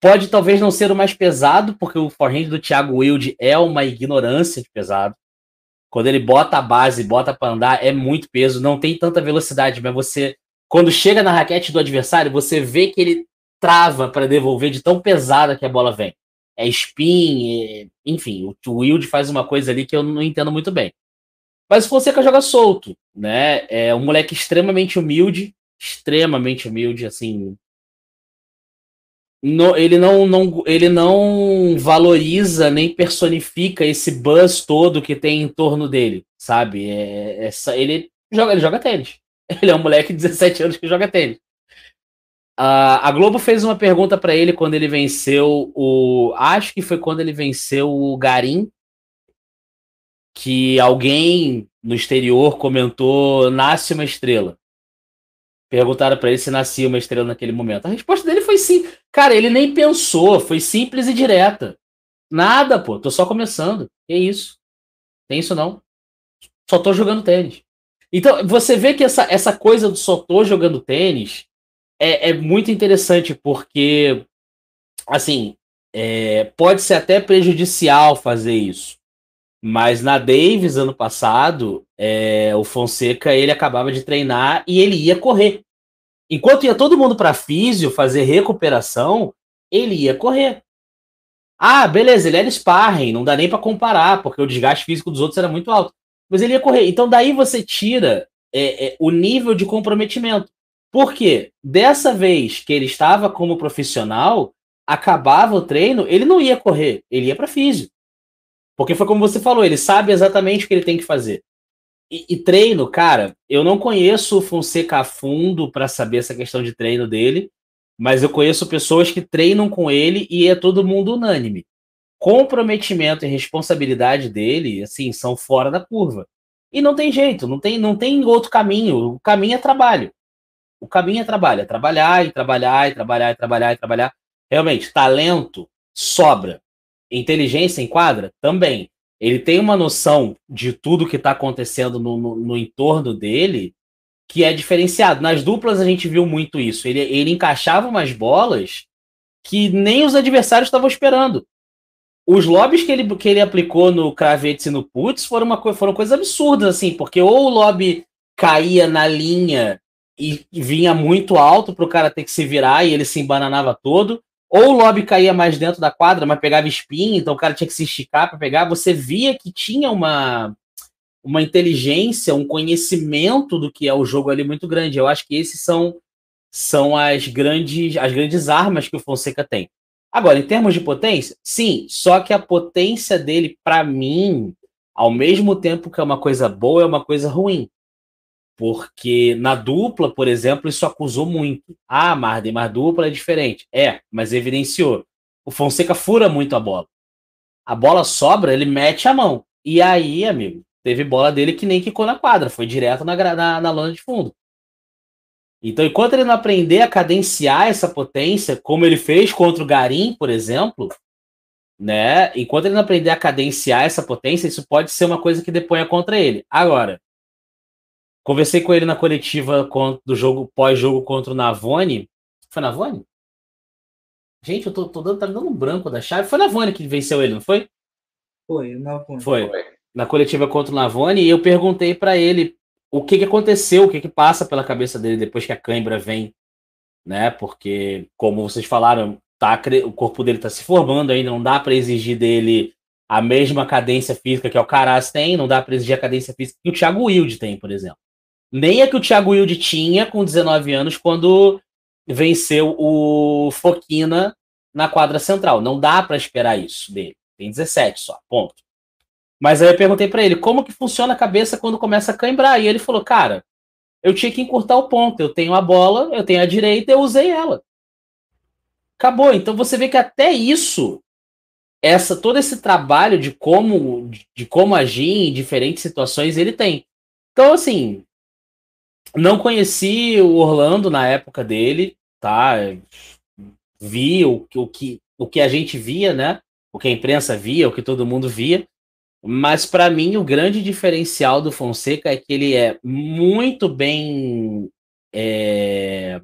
Pode talvez não ser o mais pesado, porque o forehand do Thiago Wilde é uma ignorância de pesado. Quando ele bota a base, bota para andar, é muito peso, não tem tanta velocidade, mas você, quando chega na raquete do adversário, você vê que ele trava para devolver de tão pesada que a bola vem. É spin, é... enfim, o Wilde faz uma coisa ali que eu não entendo muito bem. Mas o Fonseca joga solto, né? É um moleque extremamente humilde, extremamente humilde, assim, no, ele, não, não, ele não valoriza nem personifica esse buzz todo que tem em torno dele, sabe? É, é, ele, joga, ele joga tênis. (laughs) Ele é um moleque de 17 anos que joga tênis. Uh, a Globo fez uma pergunta para ele quando ele venceu o. Acho que foi quando ele venceu o Garim. Que alguém no exterior comentou: nasce uma estrela. Perguntaram para ele se nascia uma estrela naquele momento. A resposta dele foi sim. Cara, ele nem pensou, foi simples e direta. Nada, pô, tô só começando. Que isso? Tem isso não. Só tô jogando tênis. Então, você vê que essa, essa coisa do só tô jogando tênis é, é muito interessante, porque, assim, é, pode ser até prejudicial fazer isso. Mas na Davis, ano passado, é, o Fonseca ele acabava de treinar e ele ia correr. Enquanto ia todo mundo para físio fazer recuperação, ele ia correr. Ah, beleza, ele era sparring, não dá nem para comparar, porque o desgaste físico dos outros era muito alto. Mas ele ia correr. Então daí você tira é, é, o nível de comprometimento. Por quê? Dessa vez que ele estava como profissional, acabava o treino, ele não ia correr, ele ia para físio. Porque foi como você falou, ele sabe exatamente o que ele tem que fazer. E, e treino, cara, eu não conheço o Fonseca a fundo para saber essa questão de treino dele, mas eu conheço pessoas que treinam com ele e é todo mundo unânime. Comprometimento e responsabilidade dele, assim, são fora da curva. E não tem jeito, não tem, não tem outro caminho. O caminho é trabalho. O caminho é trabalho, é trabalhar e trabalhar e trabalhar e trabalhar e trabalhar. Realmente, talento sobra. Inteligência enquadra? Também ele tem uma noção de tudo que está acontecendo no, no, no, entorno dele que é diferenciado. Nas duplas a gente viu muito isso. Ele, ele encaixava umas bolas que nem os adversários estavam esperando. Os lobbies que ele, que ele aplicou no Kravets e no Putz foram, uma, foram coisas absurdas, assim, porque ou o lobby caía na linha e vinha muito alto para o cara ter que se virar e ele se embananava todo, ou o lobby caía mais dentro da quadra, mas pegava espinha, então o cara tinha que se esticar para pegar. Você via que tinha uma, uma inteligência, um conhecimento do que é o jogo ali muito grande. Eu acho que esses são, são as, grandes, as grandes armas que o Fonseca tem. Agora, em termos de potência, sim, só que a potência dele, para mim, ao mesmo tempo que é uma coisa boa, é uma coisa ruim. Porque na dupla, por exemplo, isso acusou muito. Ah, Marden, mas dupla é diferente. É, mas evidenciou. O Fonseca fura muito a bola. A bola sobra, ele mete a mão. E aí, amigo, teve bola dele que nem quicou na quadra, foi direto na, na, na lona de fundo. Então, enquanto ele não aprender a cadenciar essa potência, como ele fez contra o Garim, por exemplo, né? Enquanto ele não aprender a cadenciar essa potência, isso pode ser uma coisa que deponha contra ele. Agora, Conversei com ele na coletiva do jogo pós-jogo contra o Navone. Foi Navone? Gente, eu tô, tô dando, tá dando um branco da chave. Foi Navone que venceu ele, não foi? Foi, Navone. Foi. Na coletiva contra o Navone, e eu perguntei para ele o que, que aconteceu, o que, que passa pela cabeça dele depois que a cãibra vem, né? Porque, como vocês falaram, tá, o corpo dele tá se formando ainda, não dá para exigir dele a mesma cadência física que o Caras tem, não dá para exigir a cadência física que o Thiago Wilde tem, por exemplo. Nem a que o Thiago Wilde tinha com 19 anos quando venceu o Foquina na quadra central. Não dá para esperar isso dele. Tem 17 só, ponto. Mas aí eu perguntei para ele como que funciona a cabeça quando começa a cãibrar. E ele falou, cara, eu tinha que encurtar o ponto. Eu tenho a bola, eu tenho a direita, eu usei ela. Acabou. Então você vê que até isso, essa todo esse trabalho de como de como agir em diferentes situações ele tem. Então assim, não conheci o Orlando na época dele, tá? Vi o, o, que, o que a gente via, né? O que a imprensa via, o que todo mundo via. Mas para mim o grande diferencial do Fonseca é que ele é muito bem é,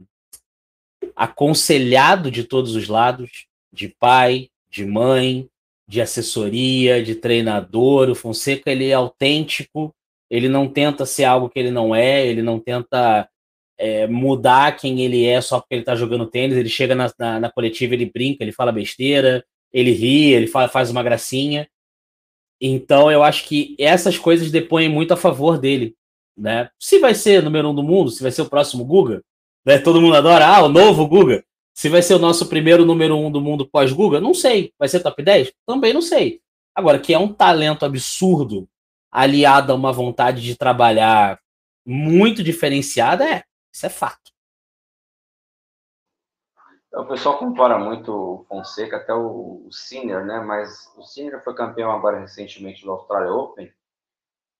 aconselhado de todos os lados, de pai, de mãe, de assessoria, de treinador. O Fonseca ele é autêntico, ele não tenta ser algo que ele não é, ele não tenta é, mudar quem ele é só porque ele tá jogando tênis. Ele chega na, na, na coletiva, ele brinca, ele fala besteira, ele ri, ele fala, faz uma gracinha. Então eu acho que essas coisas depõem muito a favor dele. Né? Se vai ser número um do mundo, se vai ser o próximo Guga, né? todo mundo adora, ah, o novo Guga. Se vai ser o nosso primeiro número um do mundo pós-Guga, não sei. Vai ser top 10? Também não sei. Agora, que é um talento absurdo aliada a uma vontade de trabalhar muito diferenciada, é, isso é fato. O pessoal compara muito o Fonseca até o, o Sinner, né? Mas o Sinner foi campeão agora recentemente do Australia Open.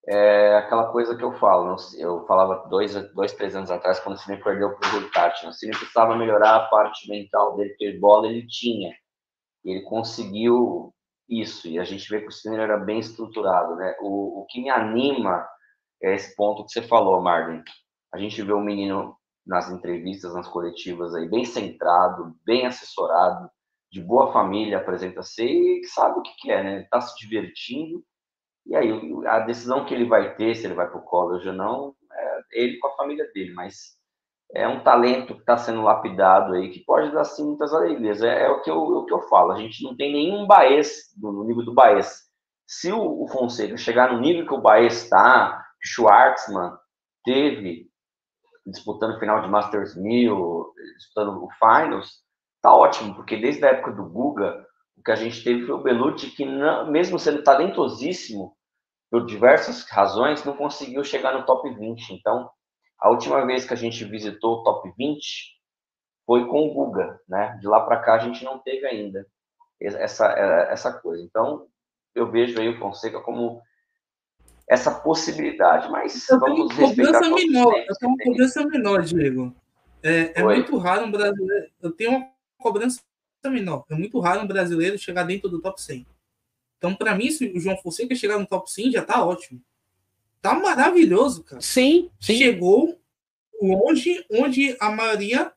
É aquela coisa que eu falo, eu falava dois, dois três anos atrás, quando o Sinner perdeu para o Hurkacz. O Sinner precisava melhorar a parte mental dele, porque bola ele tinha. Ele conseguiu isso, e a gente vê que o Sinner era bem estruturado, né? O, o que me anima é esse ponto que você falou, Marlon. A gente vê o menino nas entrevistas, nas coletivas aí, bem centrado, bem assessorado, de boa família, apresenta ser e sabe o que quer, né? Ele tá se divertindo, e aí a decisão que ele vai ter, se ele vai para o college ou não, é ele com a família dele, mas é um talento que está sendo lapidado aí, que pode dar sim muitas alegrias. É, é o, que eu, o que eu falo. A gente não tem nenhum Baez no nível do Baez. Se o, o Fonseca chegar no nível que o Baez está, que o Schwartzman teve, disputando o final de Masters 1000, disputando o Finals, tá ótimo, porque desde a época do Guga, o que a gente teve foi o Belucci, que não, mesmo sendo talentosíssimo, por diversas razões, não conseguiu chegar no top 20. Então, a última vez que a gente visitou o top 20 foi com o Guga, né? De lá para cá a gente não teve ainda essa, essa coisa. Então, eu vejo aí o Fonseca como essa possibilidade, mas eu vamos tenho respeitar cobrança menor, Eu tenho uma cobrança menor, Diego. É, é muito raro um brasileiro. Eu tenho uma cobrança menor. É muito raro um brasileiro chegar dentro do top 100. Então, para mim, se o João Fonseca chegar no top 100, já tá ótimo. Tá maravilhoso, cara. Sim, sim. Chegou longe onde a maioria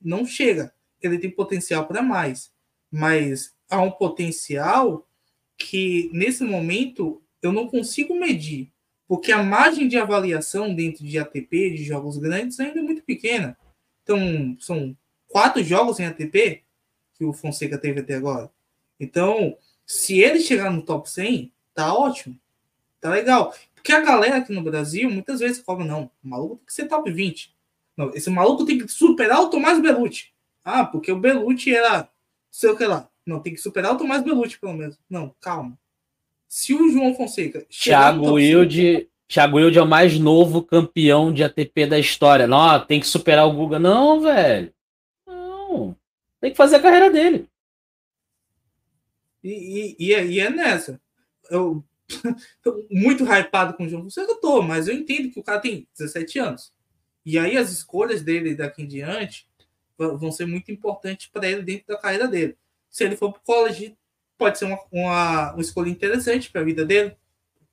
não chega. Ele tem potencial para mais. Mas há um potencial que, nesse momento, eu não consigo medir. Porque a margem de avaliação dentro de ATP, de jogos grandes, ainda é muito pequena. Então, são quatro jogos em ATP que o Fonseca teve até agora. Então, se ele chegar no top 100, tá ótimo. Tá legal. Porque a galera aqui no Brasil muitas vezes cobra, não, o maluco tem que ser top 20. Não, esse maluco tem que superar o Tomás Belucci. Ah, porque o Belucci era, sei o que lá. Não, tem que superar o Tomás Belucci, pelo menos. Não, calma. Se o João Fonseca. Thiago Wilde. Thiago Wilde é o mais novo campeão de ATP da história. Não, tem que superar o Guga. Não, velho. Não. Tem que fazer a carreira dele. E, e, e, é, e é nessa. Eu (laughs) muito hypado com o João Fonseca, eu tô, mas eu entendo que o cara tem 17 anos. E aí as escolhas dele daqui em diante vão ser muito importantes para ele dentro da carreira dele. Se ele for para o college, pode ser uma, uma, uma escolha interessante para a vida dele,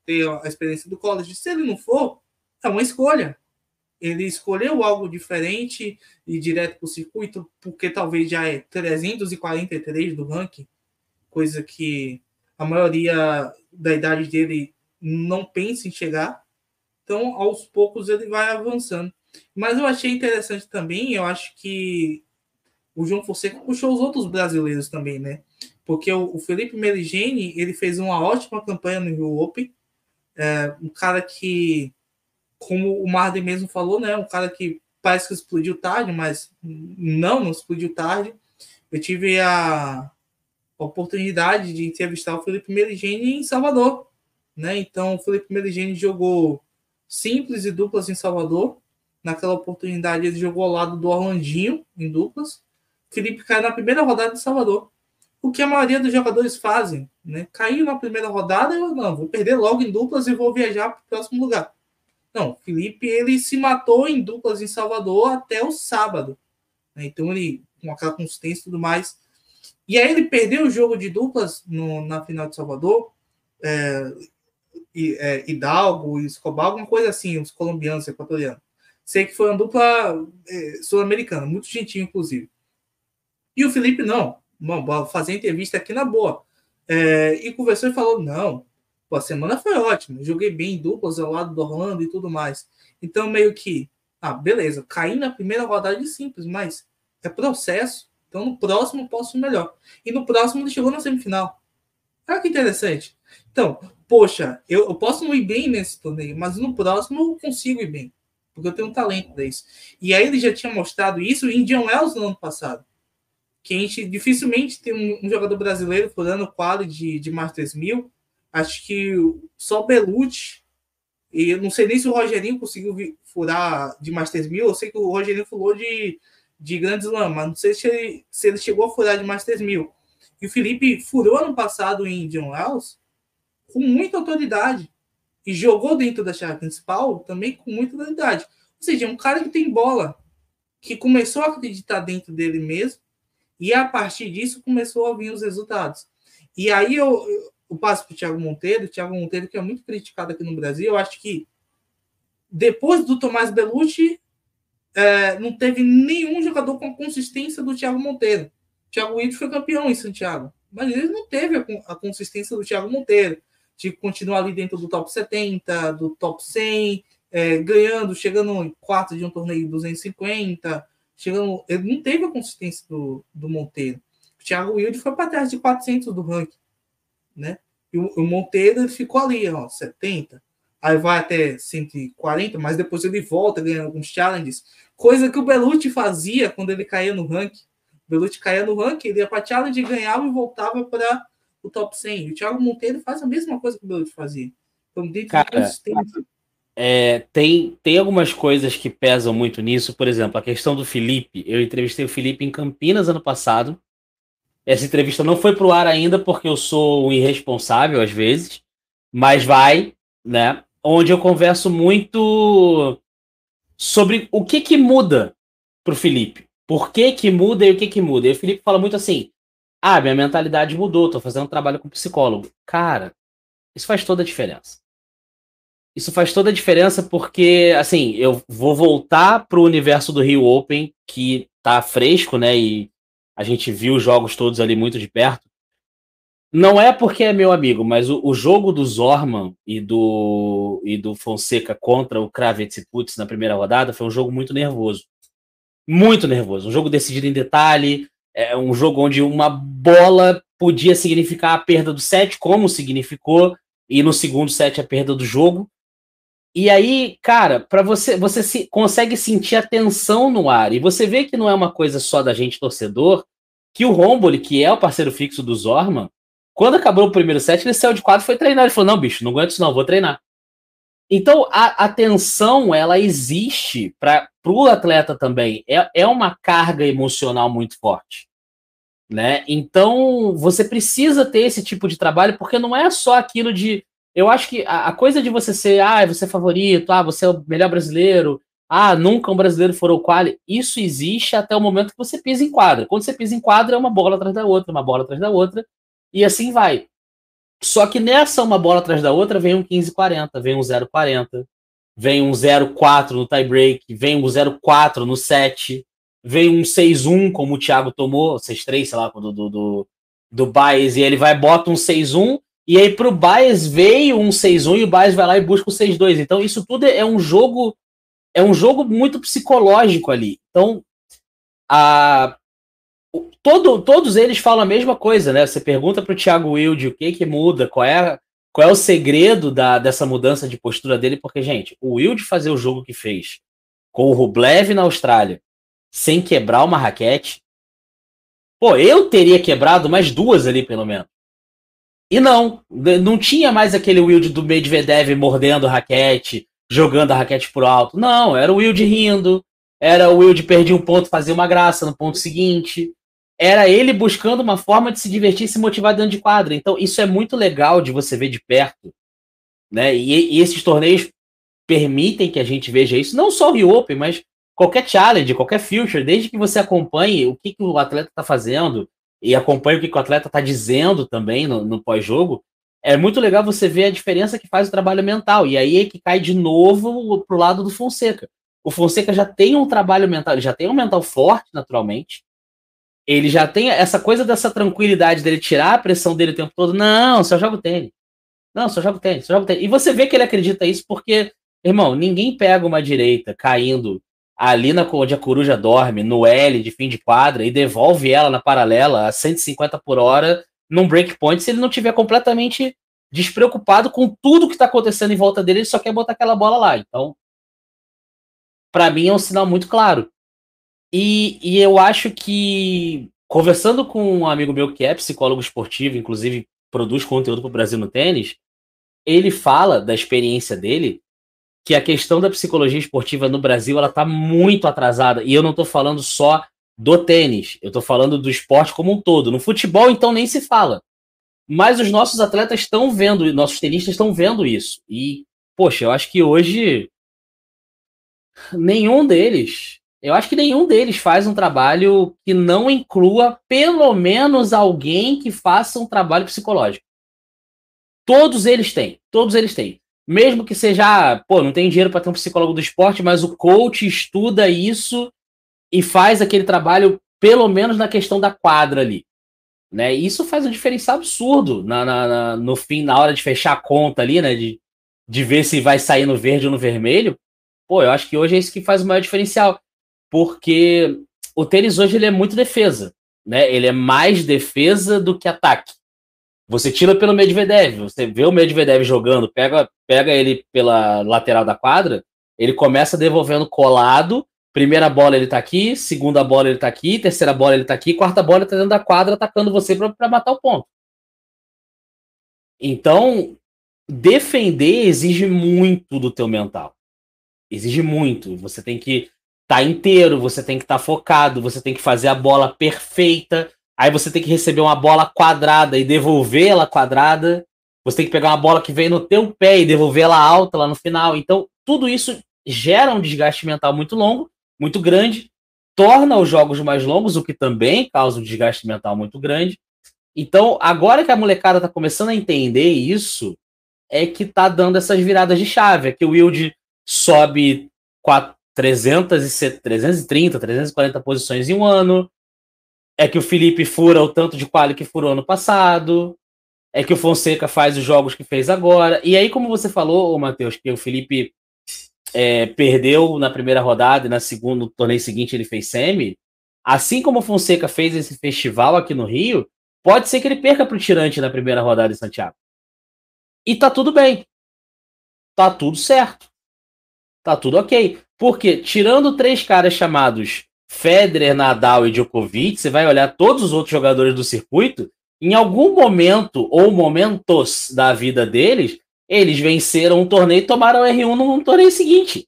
ter a experiência do college. Se ele não for, é uma escolha. Ele escolheu algo diferente e direto para o circuito, porque talvez já é 343 do ranking coisa que a maioria da idade dele não pensa em chegar. Então, aos poucos, ele vai avançando. Mas eu achei interessante também, eu acho que o João Fonseca puxou os outros brasileiros também, né? Porque o, Felipe Meligeni, ele fez uma ótima campanha no Rio Open. É, um cara que, como o Marden mesmo falou, né? Um cara que parece que explodiu tarde, mas não, não explodiu tarde. Eu tive a, oportunidade de entrevistar o Felipe Meligeni em Salvador. Né? Então, o Felipe Meligeni jogou simples e duplas em Salvador. Naquela oportunidade, ele jogou ao lado do Orlandinho, em duplas. O Felipe caiu na primeira rodada de Salvador. O que a maioria dos jogadores fazem, né? Caiu na primeira rodada, eu não, vou perder logo em duplas e vou viajar para o próximo lugar. Não, o Felipe ele se matou em duplas em Salvador até o sábado. Né? Então ele, com aquela consistência e tudo mais, e aí ele perdeu o jogo de duplas no, na final de Salvador. É, e, é, Hidalgo, Escobar, alguma coisa assim, os colombianos, equatorianos. Sei que foi uma dupla é, sul-americana, muito gentil, inclusive. E o Felipe, não, vou fazer entrevista aqui na boa. É, e conversou e falou: não, a semana foi ótima, joguei bem em duplas ao lado do Orlando e tudo mais. Então, meio que, ah, beleza, caí na primeira rodada de simples, mas é processo então no próximo posso ir melhor. E no próximo ele chegou na semifinal. Olha que interessante. Então, poxa, eu, eu posso não ir bem nesse torneio, mas no próximo eu consigo ir bem. Porque eu tenho um talento para isso. E aí ele já tinha mostrado isso em John Wells no ano passado. Que a gente dificilmente tem um, um jogador brasileiro furando o quadro de, de Masters 1000. Acho que só Belucci e eu não sei nem se o Rogerinho conseguiu furar de Masters 1000. Eu sei que o Rogerinho falou de de Grand Slam, mas não sei se ele, se ele chegou a furar de Masters 1000. E o Felipe furou ano passado em Indian Wells com muita autoridade. E jogou dentro da chave principal também com muita autoridade. Ou seja, é um cara que tem bola, que começou a acreditar dentro dele mesmo, e a partir disso começou a vir os resultados. E aí eu, eu passo para o Thiago Monteiro, o Thiago Monteiro, que é muito criticado aqui no Brasil, eu acho que depois do Tomás Belucci, é, não teve nenhum jogador com a consistência do Thiago Monteiro. Thiago Wilde foi campeão em Santiago, mas ele não teve a, a consistência do Thiago Monteiro, de continuar ali dentro do top 70, do top 100, é, ganhando, chegando em quarto de um torneio de 250, chegando, ele não teve a consistência do, do Monteiro. O Thiago Wilde foi para trás de 400 do ranking, né? E o, o Monteiro ficou ali, ó, 70, aí vai até 140, mas depois ele volta ganhando alguns challenges. Coisa que o Belucci fazia quando ele caía no ranking. O Belucci caía no ranking, ele ia para challenge, ganhava e voltava para o top 100. E o Thiago Monteiro faz a mesma coisa que o Belucci fazia. Cara, é, tem, tem algumas coisas que pesam muito nisso. Por exemplo, a questão do Felipe. Eu entrevistei o Felipe em Campinas ano passado. Essa entrevista não foi pro ar ainda porque eu sou um irresponsável às vezes, mas vai, né? Onde eu converso muito sobre o que que muda pro Felipe. Por que que muda e o que que muda. E o Felipe fala muito assim: "Ah, minha mentalidade mudou, tô fazendo um trabalho com psicólogo". Cara, isso faz toda a diferença. Isso faz toda a diferença porque, assim, eu vou voltar pro universo do Rio Open, que tá fresco, né? E a gente viu os jogos todos ali muito de perto. Não é porque é meu amigo, mas o, o jogo do Zorman e do, e do Fonseca contra o Kravitz e Putz na primeira rodada foi um jogo muito nervoso. Muito nervoso. Um jogo decidido em detalhe. É um jogo onde uma bola podia significar a perda do set, como significou, e no segundo set a perda do jogo. E aí, cara, para você, você se, consegue sentir a tensão no ar. E você vê que não é uma coisa só da gente torcedor, que o Romboli, que é o parceiro fixo do Zorman, quando acabou o primeiro set, ele saiu de quadro e foi treinar. Ele falou: Não, bicho, não aguento isso, não, vou treinar. Então, a, a tensão, ela existe para o atleta também. É, é uma carga emocional muito forte. Né? Então, você precisa ter esse tipo de trabalho, porque não é só aquilo de. Eu acho que a, a coisa de você ser, ah, você é favorito, ah, você é o melhor brasileiro, ah, nunca um brasileiro for o quali, isso existe até o momento que você pisa em quadra. Quando você pisa em quadra, é uma bola atrás da outra, uma bola atrás da outra, e assim vai. Só que nessa uma bola atrás da outra vem um 15-40, vem um 0-40, vem um 0-4 no tie-break, vem um 0-4 no set, vem um 6-1, como o Thiago tomou, 6-3, sei lá, do, do, do, do Baez, e ele vai bota um 6-1, e aí pro Baez veio um 6-1 e o Baez vai lá e busca o 6-2. Então isso tudo é um jogo é um jogo muito psicológico ali. Então a todo, todos eles falam a mesma coisa, né? Você pergunta para o Thiago Wilde o que que muda, qual é, qual é o segredo da, dessa mudança de postura dele, porque, gente, o Wilde fazer o jogo que fez com o Rublev na Austrália, sem quebrar uma raquete, pô, eu teria quebrado mais duas ali, pelo menos. E não, não tinha mais aquele Wilde do Medvedev mordendo a raquete, jogando a raquete pro alto. Não, era o Wilde rindo, era o Wilde perder um ponto, fazer uma graça no ponto seguinte era ele buscando uma forma de se divertir e se motivar dentro de quadra. Então, isso é muito legal de você ver de perto. Né? E, e esses torneios permitem que a gente veja isso, não só o Rio Open, mas qualquer challenge, qualquer future, desde que você acompanhe o que, que o atleta está fazendo e acompanhe o que, que o atleta está dizendo também no, no pós-jogo, é muito legal você ver a diferença que faz o trabalho mental. E aí é que cai de novo pro lado do Fonseca. O Fonseca já tem um trabalho mental, ele já tem um mental forte, naturalmente, ele já tem essa coisa dessa tranquilidade dele tirar a pressão dele o tempo todo. Não, só joga o tênis. Não, só joga o tênis, só joga o tênis. E você vê que ele acredita isso porque, irmão, ninguém pega uma direita caindo ali na onde a coruja dorme, no L de fim de quadra, e devolve ela na paralela a 150 por hora num breakpoint se ele não tiver completamente despreocupado com tudo que está acontecendo em volta dele, ele só quer botar aquela bola lá. Então, para mim é um sinal muito claro. E, e eu acho que, conversando com um amigo meu que é psicólogo esportivo, inclusive produz conteúdo para o Brasil no tênis, ele fala da experiência dele que a questão da psicologia esportiva no Brasil ela está muito atrasada. E eu não estou falando só do tênis, eu estou falando do esporte como um todo. No futebol, então, nem se fala. Mas os nossos atletas estão vendo, nossos tenistas estão vendo isso. E, poxa, eu acho que hoje nenhum deles eu acho que nenhum deles faz um trabalho que não inclua pelo menos alguém que faça um trabalho psicológico. Todos eles têm, todos eles têm. Mesmo que seja, pô, não tem dinheiro para ter um psicólogo do esporte, mas o coach estuda isso e faz aquele trabalho, pelo menos na questão da quadra ali. Né? Isso faz um diferencial absurdo na, na, na, no fim, na hora de fechar a conta ali, né? De, de ver se vai sair no verde ou no vermelho. Pô, eu acho que hoje é isso que faz o maior diferencial porque o tênis hoje ele é muito defesa, né? Ele é mais defesa do que ataque. Você tira pelo Medvedev, você vê o Medvedev jogando, pega, pega ele pela lateral da quadra, ele começa devolvendo colado, primeira bola ele tá aqui, segunda bola ele tá aqui, terceira bola ele tá aqui, quarta bola ele tá dentro da quadra atacando você para matar o ponto. Então, defender exige muito do teu mental. Exige muito. Você tem que tá inteiro, você tem que estar tá focado, você tem que fazer a bola perfeita. Aí você tem que receber uma bola quadrada e devolver ela quadrada. Você tem que pegar uma bola que vem no teu pé e devolver ela alta lá no final. Então, tudo isso gera um desgaste mental muito longo, muito grande, torna os jogos mais longos, o que também causa um desgaste mental muito grande. Então, agora que a molecada tá começando a entender isso, é que tá dando essas viradas de chave. É que o Wild sobe 4, 300 330, 340 posições em um ano. É que o Felipe fura o tanto de quali que furou ano passado. É que o Fonseca faz os jogos que fez agora. E aí, como você falou, Matheus, que o Felipe é, perdeu na primeira rodada e na segunda, no torneio seguinte ele fez semi. Assim como o Fonseca fez esse festival aqui no Rio, pode ser que ele perca para o Tirante na primeira rodada em Santiago. E tá tudo bem. Tá tudo certo. Tá tudo ok. Porque, tirando três caras chamados Federer, Nadal e Djokovic, você vai olhar todos os outros jogadores do circuito, em algum momento ou momentos da vida deles, eles venceram um torneio e tomaram o R1 no torneio seguinte.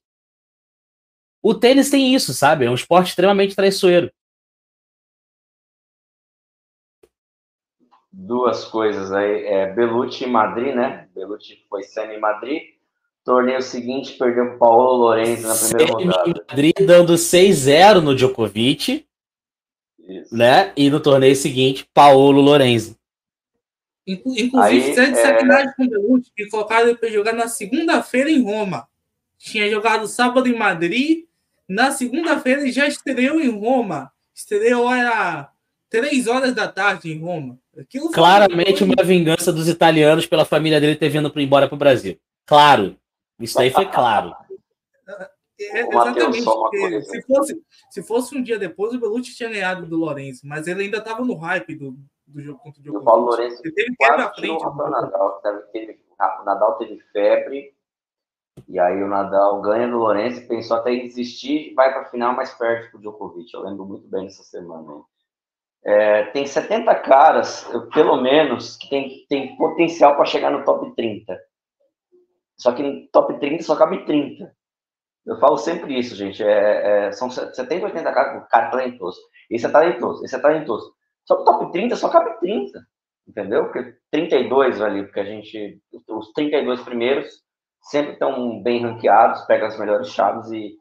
O tênis tem isso, sabe? É um esporte extremamente traiçoeiro. Duas coisas aí. É, Belucci e Madrid, né? Belucci foi semi em Madrid. Torneio seguinte, perdeu para Paulo Lorenzo na primeira semi rodada. Madrid dando 6-0 no Djokovic. Isso. Né? E no torneio seguinte, Paulo Lorenzo. Inclusive, Aí, é de é... sacanagem com o Belucci, que colocaram ele para jogar na segunda-feira em Roma. Tinha jogado sábado em Madrid, na segunda-feira ele já estreou em Roma. Estreou era três horas da tarde em Roma. Aquilo Claramente foi... uma vingança dos italianos pela família dele ter vindo embora para o Brasil. Claro. Isso aí foi claro. É, exatamente. Se fosse, se fosse um dia depois, o Belucci tinha ganhado do Lourenço, mas ele ainda estava no hype do, do jogo contra o Djokovic. O Paulo Lourenço ele teve quase na frente. O Nadal, teve, o Nadal teve febre, e aí o Nadal ganha do Lourenço, pensou até em desistir, vai para a final, mas perde para o Djokovic. Eu lembro muito bem dessa semana. É, tem 70 caras, pelo menos, que tem, tem potencial para chegar no top 30. Só que no top 30 só cabe 30. Eu falo sempre isso, gente. É, é, são 70, 80 caras, cara talentoso. Esse é talentoso, esse é talentoso. Só que top 30 só cabe 30, entendeu? Porque 32 ali, porque a gente, os 32 primeiros sempre estão bem ranqueados, pegam as melhores chaves e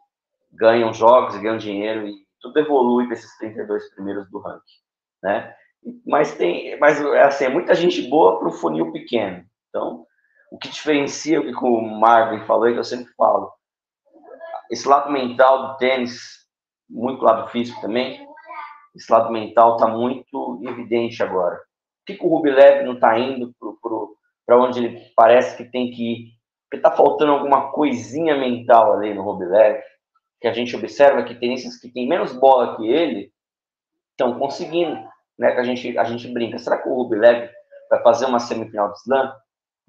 ganham jogos, ganham dinheiro e tudo evolui para esses 32 primeiros do ranking, né? Mas tem, mas é assim, é muita gente boa para o funil pequeno. Então, o que diferencia o que o Marvin falou é que eu sempre falo, esse lado mental do tênis, muito lado físico também, esse lado mental está muito evidente agora. Por que, que o Rublev não está indo para onde ele parece que tem que ir? Porque está faltando alguma coisinha mental ali no Rublev, que a gente observa que tenistas que têm menos bola que ele estão conseguindo, né? A gente, a gente brinca. Será que o Rublev vai fazer uma semifinal de slam?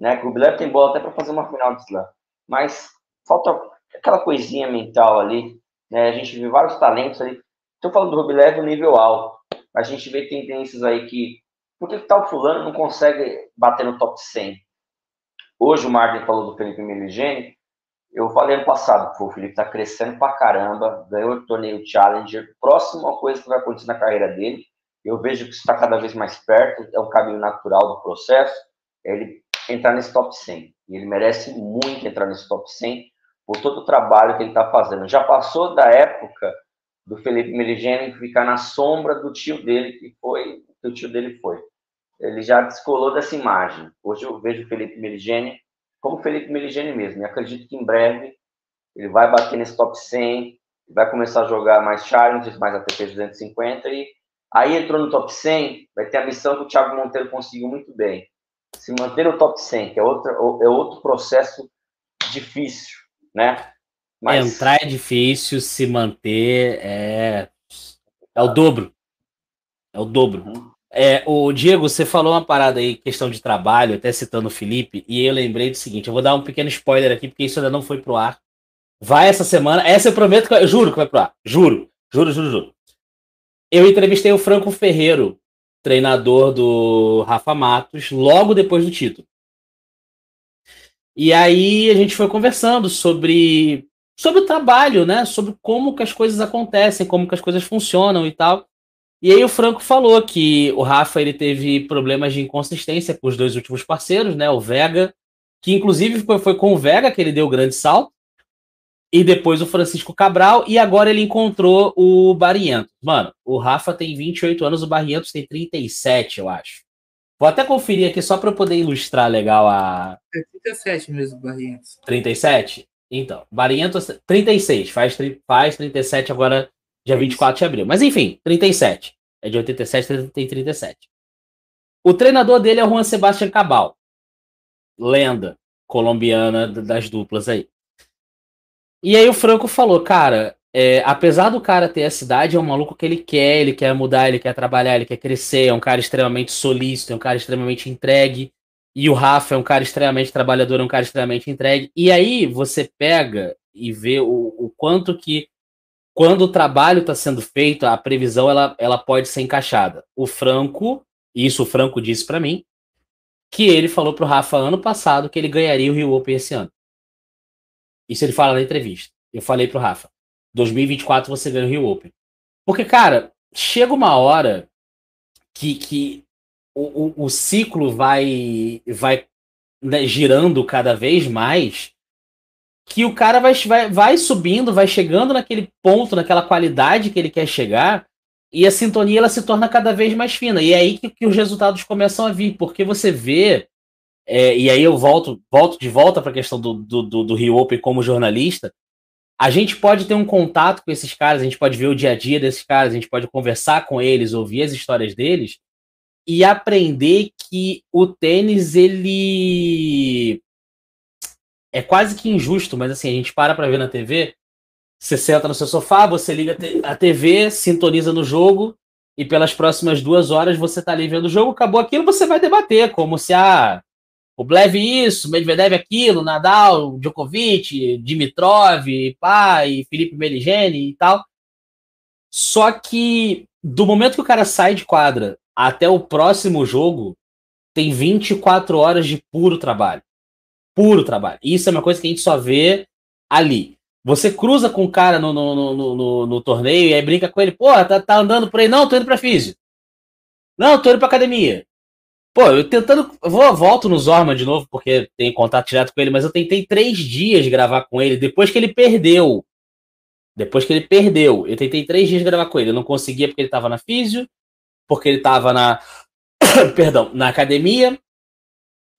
Né? Que o Rublev tem bola até para fazer uma final de slam. Mas falta aquela coisinha mental ali. Né? A gente vê vários talentos ali Estou falando do Rublev no nível alto. A gente vê tendências aí que. Por que tal fulano não consegue bater no top 100? Hoje o Martin falou do Felipe Meligeni. Eu falei ano passado, que o Felipe está crescendo pra caramba, ganhou o torneio Challenger. Próxima coisa que vai acontecer na carreira dele, eu vejo que está cada vez mais perto, é um caminho natural do processo, ele entrar nesse top 100. E ele merece muito entrar nesse top 100 por todo o trabalho que ele está fazendo. Já passou da época do Felipe Meligeni ficar na sombra do tio dele, que foi, que o tio dele foi. Ele já descolou dessa imagem. Hoje eu vejo o Felipe Meligeni como Felipe Meligeni mesmo. E acredito que em breve ele vai bater nesse top 100, vai começar a jogar mais challenges, mais ATP 250 e aí entrou no top 100, vai ter a missão que o Thiago Monteiro conseguiu muito bem. Se manter no top 100, que é outro, é outro processo difícil, né? Mas... Entrar é difícil, se manter é. É o dobro. É o dobro. Uhum. É, o Diego, você falou uma parada aí, questão de trabalho, até citando o Felipe, e eu lembrei do seguinte: eu vou dar um pequeno spoiler aqui, porque isso ainda não foi pro ar. Vai essa semana, essa eu prometo que eu, eu juro que vai pro ar. Juro, juro, juro, juro. Eu entrevistei o Franco Ferreiro, treinador do Rafa Matos, logo depois do título. E aí a gente foi conversando sobre sobre o trabalho, né? Sobre como que as coisas acontecem, como que as coisas funcionam e tal. E aí o Franco falou que o Rafa ele teve problemas de inconsistência com os dois últimos parceiros, né? O Vega, que inclusive foi, foi com o Vega que ele deu o grande salto, e depois o Francisco Cabral, e agora ele encontrou o Barrientos. Mano, o Rafa tem 28 anos, o Barrientos tem 37, eu acho. Vou até conferir aqui só para eu poder ilustrar legal a. É 37 mesmo, Barrientos. 37? Então, Barrientos 36, faz, faz 37 agora, dia 24 de abril. Mas enfim, 37. É de 87 tem 37. O treinador dele é o Juan Sebastián Cabal. Lenda colombiana das duplas aí. E aí o Franco falou, cara, é, apesar do cara ter essa idade, é um maluco que ele quer, ele quer mudar, ele quer trabalhar, ele quer crescer, é um cara extremamente solícito, é um cara extremamente entregue. E o Rafa é um cara extremamente trabalhador, é um cara extremamente entregue. E aí você pega e vê o, o quanto que, quando o trabalho está sendo feito, a previsão ela, ela pode ser encaixada. O Franco, isso o Franco disse para mim, que ele falou pro Rafa ano passado que ele ganharia o Rio Open esse ano. Isso ele fala na entrevista. Eu falei pro Rafa, 2024 você ganha o Rio Open. Porque, cara, chega uma hora que, que o, o, o ciclo vai, vai né, girando cada vez mais, que o cara vai, vai, vai subindo, vai chegando naquele ponto, naquela qualidade que ele quer chegar, e a sintonia ela se torna cada vez mais fina. E é aí que, que os resultados começam a vir, porque você vê, é, e aí eu volto, volto de volta para a questão do, do, do, do Rio Open como jornalista, a gente pode ter um contato com esses caras, a gente pode ver o dia a dia desses caras, a gente pode conversar com eles, ouvir as histórias deles, e aprender que o tênis ele é quase que injusto, mas assim, a gente para para ver na TV, você senta no seu sofá, você liga a TV, sintoniza no jogo e pelas próximas duas horas você tá ali vendo o jogo, acabou aquilo, você vai debater como se a ah, o Blev isso, Medvedev aquilo, Nadal, Djokovic, Dimitrov, pá, e Felipe Meligeni e tal. Só que do momento que o cara sai de quadra até o próximo jogo, tem 24 horas de puro trabalho. Puro trabalho. Isso é uma coisa que a gente só vê ali. Você cruza com o cara no, no, no, no, no torneio e aí brinca com ele, pô, tá, tá andando por aí. Não, tô indo pra físio. Não, tô indo pra academia. Pô, eu tentando. Vou, volto no Zorma de novo, porque tenho contato direto com ele, mas eu tentei três dias gravar com ele depois que ele perdeu. Depois que ele perdeu. Eu tentei três dias gravar com ele. Eu não conseguia porque ele tava na físio porque ele estava na, (coughs) perdão, na academia,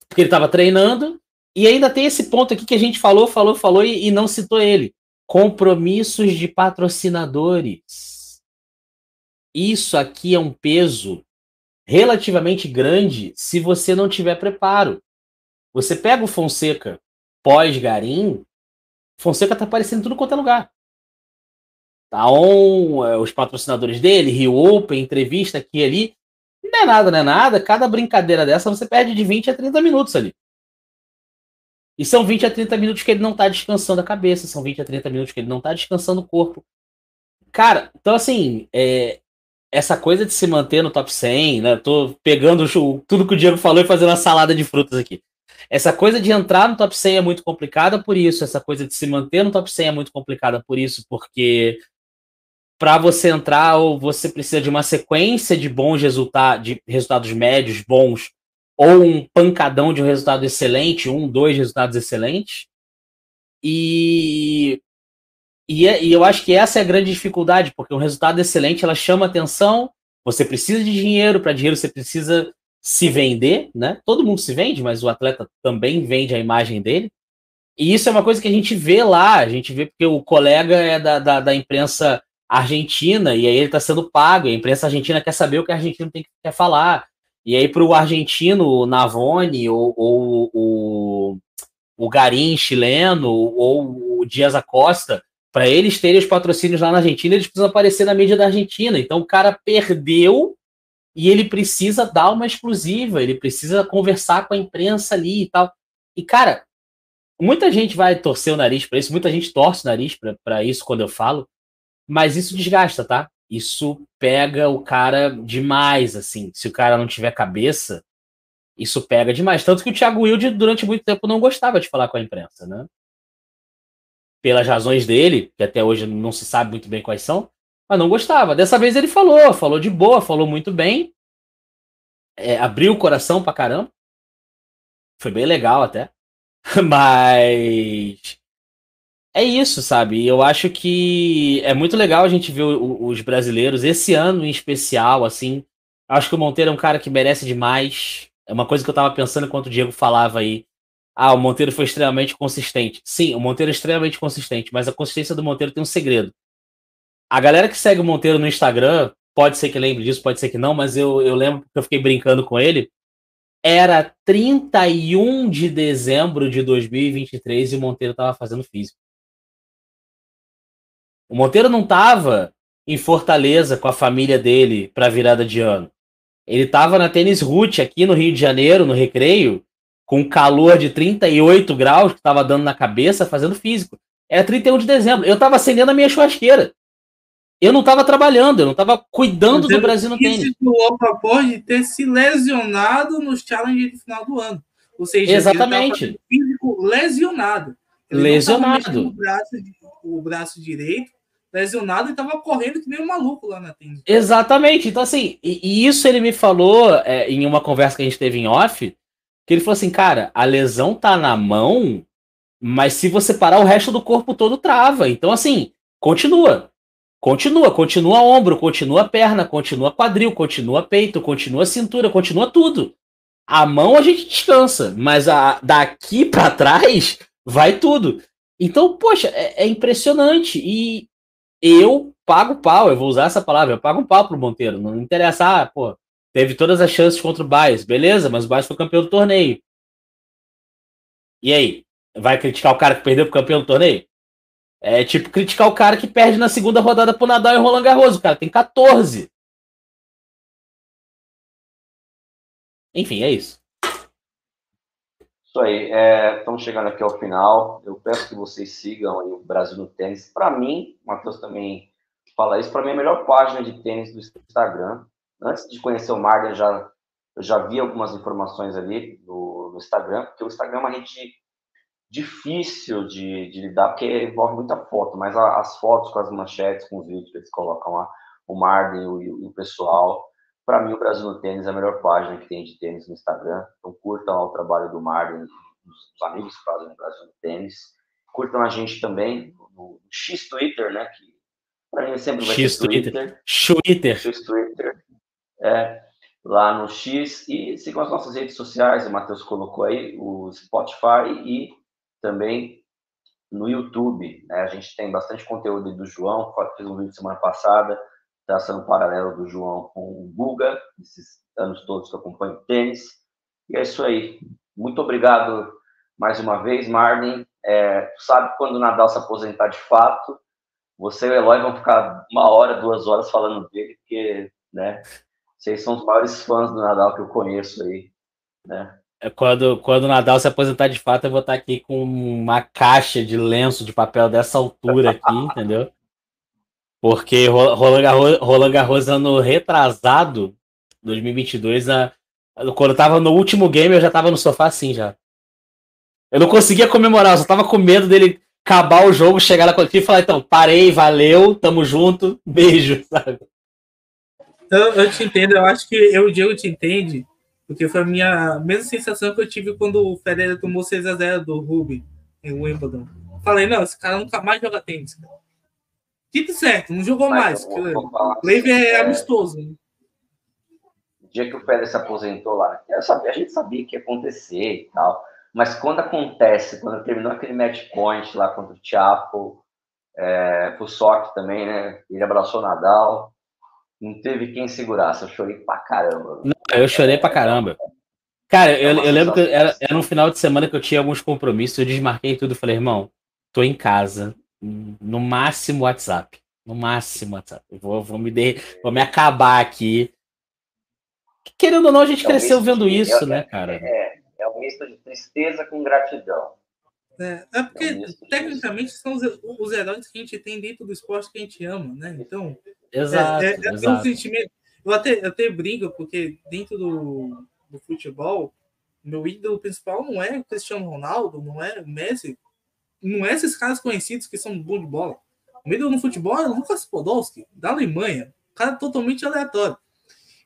porque ele estava treinando, e ainda tem esse ponto aqui que a gente falou, falou, falou e, e não citou ele. Compromissos de patrocinadores. Isso aqui é um peso relativamente grande se você não tiver preparo. Você pega o Fonseca pós-Garim, Fonseca tá aparecendo tudo quanto é lugar. Tá on, é, os patrocinadores dele, Rio Open, entrevista aqui e ali. Não é nada, não é nada. Cada brincadeira dessa você perde de 20 a 30 minutos ali. E são 20 a 30 minutos que ele não tá descansando a cabeça, são 20 a 30 minutos que ele não tá descansando o corpo. Cara, então assim, é, essa coisa de se manter no top 100, né? Tô pegando tudo que o Diego falou e fazendo uma salada de frutas aqui. Essa coisa de entrar no top 100 é muito complicada por isso, essa coisa de se manter no top 100 é muito complicada por isso, porque para você entrar, ou você precisa de uma sequência de bons resultados, de resultados médios bons, ou um pancadão de um resultado excelente, um, dois resultados excelentes. E, e, é, e eu acho que essa é a grande dificuldade, porque um resultado excelente ela chama atenção. Você precisa de dinheiro, para dinheiro você precisa se vender, né? Todo mundo se vende, mas o atleta também vende a imagem dele. E isso é uma coisa que a gente vê lá, a gente vê porque o colega é da, da, da imprensa Argentina, e aí ele está sendo pago, a imprensa argentina quer saber o que a Argentina tem que quer falar. E aí, para o argentino, o Navone, ou, ou, o, o Garim chileno, ou o Dias Acosta, para eles terem os patrocínios lá na Argentina, eles precisam aparecer na mídia da Argentina. Então o cara perdeu e ele precisa dar uma exclusiva, ele precisa conversar com a imprensa ali e tal. E, cara, muita gente vai torcer o nariz para isso, muita gente torce o nariz para isso quando eu falo, mas isso desgasta, tá? Isso pega o cara demais, assim. Se o cara não tiver cabeça, Isso pega demais. Tanto que o Thiago Wilde, durante muito tempo, não gostava de falar com a imprensa, né? Pelas razões dele, que até hoje não se sabe muito bem quais são, mas não gostava. Dessa vez ele falou, falou de boa, falou muito bem. É, abriu o coração pra caramba. Foi bem legal até. (laughs) Mas é isso, sabe? Eu acho que é muito legal a gente ver os brasileiros, esse ano em especial, assim. Acho que o Monteiro é um cara que merece demais. É uma coisa que eu tava pensando enquanto o Diego falava aí. Ah, o Monteiro foi extremamente consistente. Sim, o Monteiro é extremamente consistente, mas a consistência do Monteiro tem um segredo. A galera que segue o Monteiro no Instagram, pode ser que lembre disso, pode ser que não, mas eu, eu lembro que eu fiquei brincando com ele. Era 31 de dezembro de 2023 e o Monteiro tava fazendo físico. O Monteiro não estava em Fortaleza com a família dele para virada de ano. Ele estava na Tênis Root aqui no Rio de Janeiro, no Recreio, com calor de 38 graus que estava dando na cabeça, fazendo físico. Era 31 de dezembro. Eu estava acendendo a minha churrasqueira. Eu não estava trabalhando, eu não estava cuidando do Brasil no tênis. O pode ter se lesionado nos challenges de final do ano. Ou seja, Exatamente. físico lesionado. Ele lesionado. o braço, o braço direito lesionado e tava correndo que nem um maluco lá na tenda. Exatamente. Então, assim, e, e isso ele me falou é, em uma conversa que a gente teve em off, que ele falou assim, cara, a lesão tá na mão, mas se você parar o resto do corpo todo trava. Então, assim, continua. Continua, continua ombro, continua perna, continua quadril, continua peito, continua cintura, continua tudo. A mão a gente descansa, mas a, daqui (laughs) para trás vai tudo. Então, poxa, é, é impressionante. E, eu pago pau, eu vou usar essa palavra, eu pago um pau pro Monteiro. Não interessa, ah, pô, teve todas as chances contra o Baez, beleza, mas o Baez foi campeão do torneio. E aí? Vai criticar o cara que perdeu pro campeão do torneio? É tipo criticar o cara que perde na segunda rodada pro Nadal e Roland Garros. O cara tem 14. Enfim, é isso. Isso aí, é, estamos chegando aqui ao final. Eu peço que vocês sigam o Brasil no Tênis. Para mim, o Matheus também fala isso, para mim é a melhor página de tênis do Instagram. Antes de conhecer o Marden, já, eu já vi algumas informações ali no, no, Instagram, porque o Instagram é uma rede difícil de, de lidar, porque envolve muita foto, mas a, as fotos com as manchetes, com os vídeos que eles colocam lá, o Marden e o, pessoal, para mim, o Brasil no Tênis é a melhor página que tem de tênis no Instagram. Então, curtam o trabalho do Marlon, dos amigos que fazem o Brasil no Tênis. Curtam a gente também no, X Twitter, né? Que para mim sempre vai X ser Twitter. Twitter. X Twitter. É, lá no X. E sigam as nossas redes sociais, o Matheus colocou aí, o Spotify e também no YouTube. Né? A gente tem bastante conteúdo do João, fiz um vídeo semana passada traçando um paralelo do João com o Guga, esses anos todos que eu acompanho tênis. E é isso aí. Muito obrigado mais uma vez, Marlin. É, sabe quando o Nadal se aposentar de fato, você e o Eloy vão ficar uma hora, duas horas falando dele, porque, né, vocês são os maiores fãs do Nadal que eu conheço aí, né? É quando, quando o Nadal se aposentar de fato, eu vou estar aqui com uma caixa de lenço de papel dessa altura aqui, (laughs) entendeu? Porque Roland Garros, Roland Garros ano retrasado, 2022, a, quando eu tava no último game, eu já tava no sofá assim já. Eu não conseguia comemorar, eu só tava com medo dele acabar o jogo, chegar na coletiva e falar, então, parei, valeu, tamo junto, beijo, (laughs) sabe? Eu, eu te entendo, eu acho que eu o Diego te entende, porque foi a minha mesma sensação que eu tive quando o Federer tomou 6x0 do Rubin em Wimbledon. Falei, não, esse cara nunca mais joga tênis, cara. Dito certo, não jogou Mas, mais. Leive é, é amistoso. Né? O dia que o Pérez se aposentou lá, sabia, a gente sabia que ia acontecer e tal. Mas quando acontece, quando terminou aquele match point lá contra o Tiapo, é, o Sock também, né? Ele abraçou o Nadal. Não teve quem segurasse. Eu chorei pra caramba. Não, eu chorei pra caramba. Cara, eu, eu lembro que era, era um final de semana que eu tinha alguns compromissos, eu desmarquei tudo. Falei, irmão, tô em casa, no máximo WhatsApp. No máximo WhatsApp. vou, vou, me de, vou me acabar aqui. Querendo ou não, a gente é cresceu vendo de, isso, é, né, cara? É, é um misto de tristeza com gratidão. É, é porque, é um tecnicamente, são os, os, heróis que a gente tem dentro do esporte que a gente ama, né? Então, exato, é, é, exato. um sentimento. Eu até, eu até brinco, porque dentro do, do futebol, Meu ídolo principal não é o Cristiano Ronaldo, não é o Messi, não é esses caras conhecidos que são bons de bola. O meu ídolo no futebol é o Lucas Podolski, da Alemanha. cara totalmente aleatório.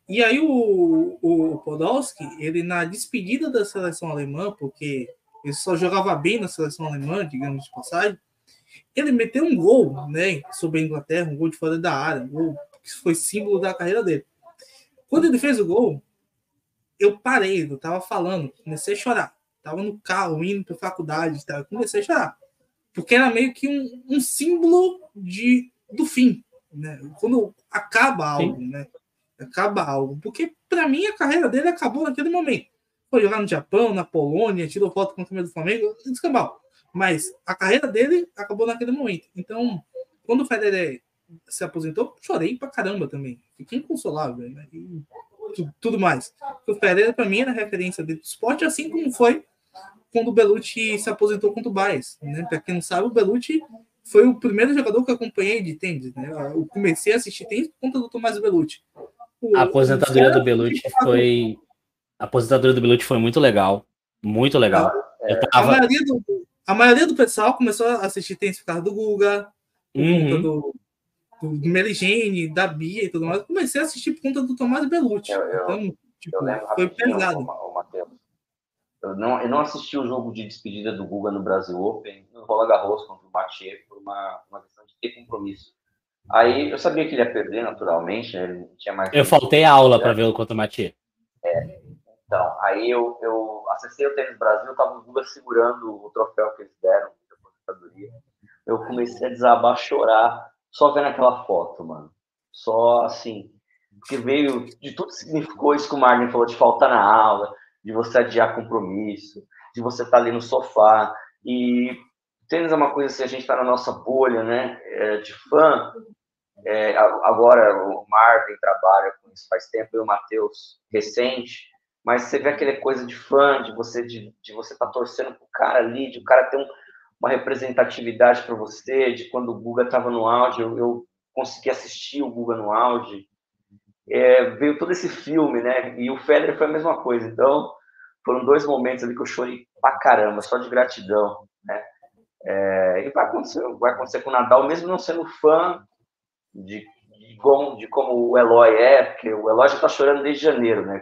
E aí o, o Podolski, ele na despedida da seleção alemã, porque ele só jogava bem na seleção alemã, digamos de passagem, ele meteu um gol, né, sobre a Inglaterra, um gol de fora da área, um gol que foi símbolo da carreira dele. Quando ele fez o gol, eu parei, eu tava falando, comecei a chorar. Tava no carro, indo pra faculdade, tava, comecei a chorar. Porque era meio que um, um símbolo de, do fim, né? Quando acaba algo, Sim. né? Acaba algo. Porque, para mim, a carreira dele acabou naquele momento. Foi jogar no Japão, na Polônia, tirou foto com o time do Flamengo, descambau. Mas a carreira dele acabou naquele momento. Então, quando o Federer se aposentou, chorei pra caramba também. Fiquei inconsolável, né? E tudo mais. O Federer, para mim, era referência do esporte, assim como foi quando o Belucci se aposentou contra o Baez. Né? Para quem não sabe, o Belucci foi o primeiro jogador que eu acompanhei de tênis. Né? Eu comecei a assistir tênis por conta do Tomás Belucci. O, a aposentadoria do Belucci foi. A aposentadoria do Belucci foi muito legal. Muito legal. É, tava... a, maioria do, a maioria do pessoal começou a assistir tênis por causa do Guga, por uhum. conta do, do Meligene, da Bia e tudo mais. Eu comecei a assistir por conta do Tomás Belucci. Eu, eu, então, tipo, foi pesado. Eu não, eu não assisti o jogo de despedida do Guga no Brasil Open, no Rola Garros contra o Mathieu, por uma, uma questão de ter compromisso. Aí eu sabia que ele ia perder naturalmente, né? ele tinha mais. Eu faltei a aula para ver o contra o Mathieu. É, então, aí eu, eu acessei o Tênis Brasil, tava o Guga segurando o troféu que eles deram de. Eu comecei a desabar, a chorar, só vendo aquela foto, mano. Só assim, porque veio de tudo que significou isso que o Marlon falou de faltar na aula, de você adiar compromisso, de você estar tá ali no sofá. E tênis é uma coisa assim, a gente está na nossa bolha, né, é, de fã. É, agora o Marvin trabalha com isso faz tempo, e o Matheus recente, mas você vê aquela coisa de fã, de você de, de você estar tá torcendo pro cara ali, de o cara ter um, uma representatividade para você, de quando o Guga estava no auge, eu, eu, consegui assistir o Guga no auge. É, veio todo esse filme, né? E o Federer foi a mesma coisa. Então, foram dois momentos ali que eu chorei pra caramba, só de gratidão, né? É, e vai acontecer, vai acontecer com o Nadal, mesmo não sendo fã de, de, como, de como o Eloy é, porque o Eloy já tá chorando desde janeiro, né?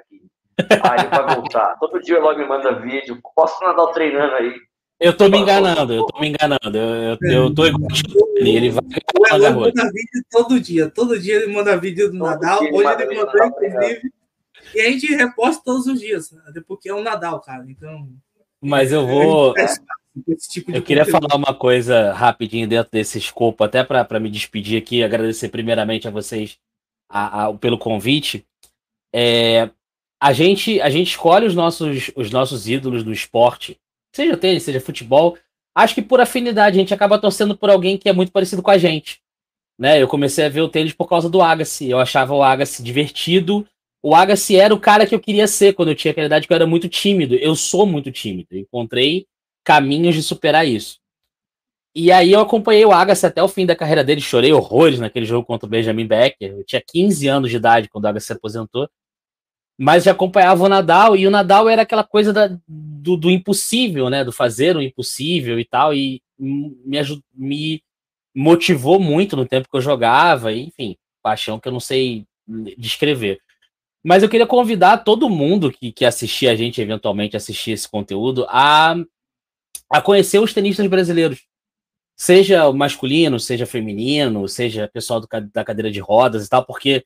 Aí vai voltar. Todo dia o Eloy me manda vídeo, posso o Nadal treinando aí. Eu tô me enganando, eu tô me enganando. Eu, eu, eu tô igual ele, ele vai. O Eloy manda vídeo todo dia, todo dia ele manda vídeo do todo Nadal. Hoje ele mandou, inclusive. E a gente reposta todos os dias, né? porque é o Nadal, cara. Então. Mas eu vou. Tipo eu queria conteúdo. falar uma coisa rapidinho dentro desse escopo, até para me despedir aqui, agradecer primeiramente a vocês a, a, pelo convite. É, a gente a gente escolhe os nossos, os nossos ídolos do esporte, seja tênis, seja futebol. Acho que por afinidade a gente acaba torcendo por alguém que é muito parecido com a gente. Né? Eu comecei a ver o tênis por causa do Agassi. Eu achava o Agassi divertido o Agassi era o cara que eu queria ser quando eu tinha aquela idade, que eu era muito tímido. Eu sou muito tímido. Encontrei caminhos de superar isso. E aí eu acompanhei o Agassi até o fim da carreira dele, chorei horrores naquele jogo contra o Benjamin Becker. Eu tinha 15 anos de idade quando o Agassi se aposentou. Mas acompanhava o Nadal, e o Nadal era aquela coisa da, do, do, impossível, né? Do fazer o impossível e tal, e me, me motivou muito no tempo que eu jogava, e, enfim, paixão que eu não sei descrever. Mas eu queria convidar todo mundo que, que assistir a gente, eventualmente assistir esse conteúdo, a, a conhecer os tenistas brasileiros. Seja masculino, seja feminino, seja pessoal do, da cadeira de rodas e tal, porque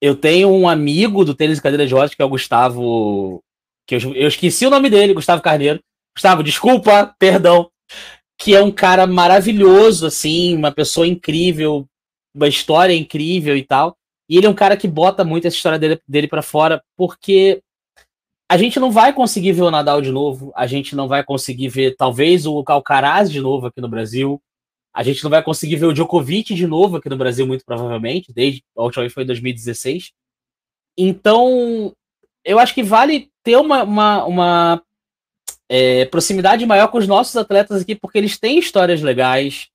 eu tenho um amigo do tênis de cadeira de rodas, que é o Gustavo. que eu, eu esqueci o nome dele, Gustavo Carneiro. Gustavo, desculpa, perdão. Que é um cara maravilhoso, assim, uma pessoa incrível, uma história incrível e tal. E ele é um cara que bota muito essa história dele, dele para fora, porque a gente não vai conseguir ver o Nadal de novo, a gente não vai conseguir ver, talvez, o Calcaraz de novo aqui no Brasil, a gente não vai conseguir ver o Djokovic de novo aqui no Brasil, muito provavelmente, desde a última vez foi em 2016. Então, eu acho que vale ter uma, uma, uma é, proximidade maior com os nossos atletas aqui, porque eles têm histórias legais,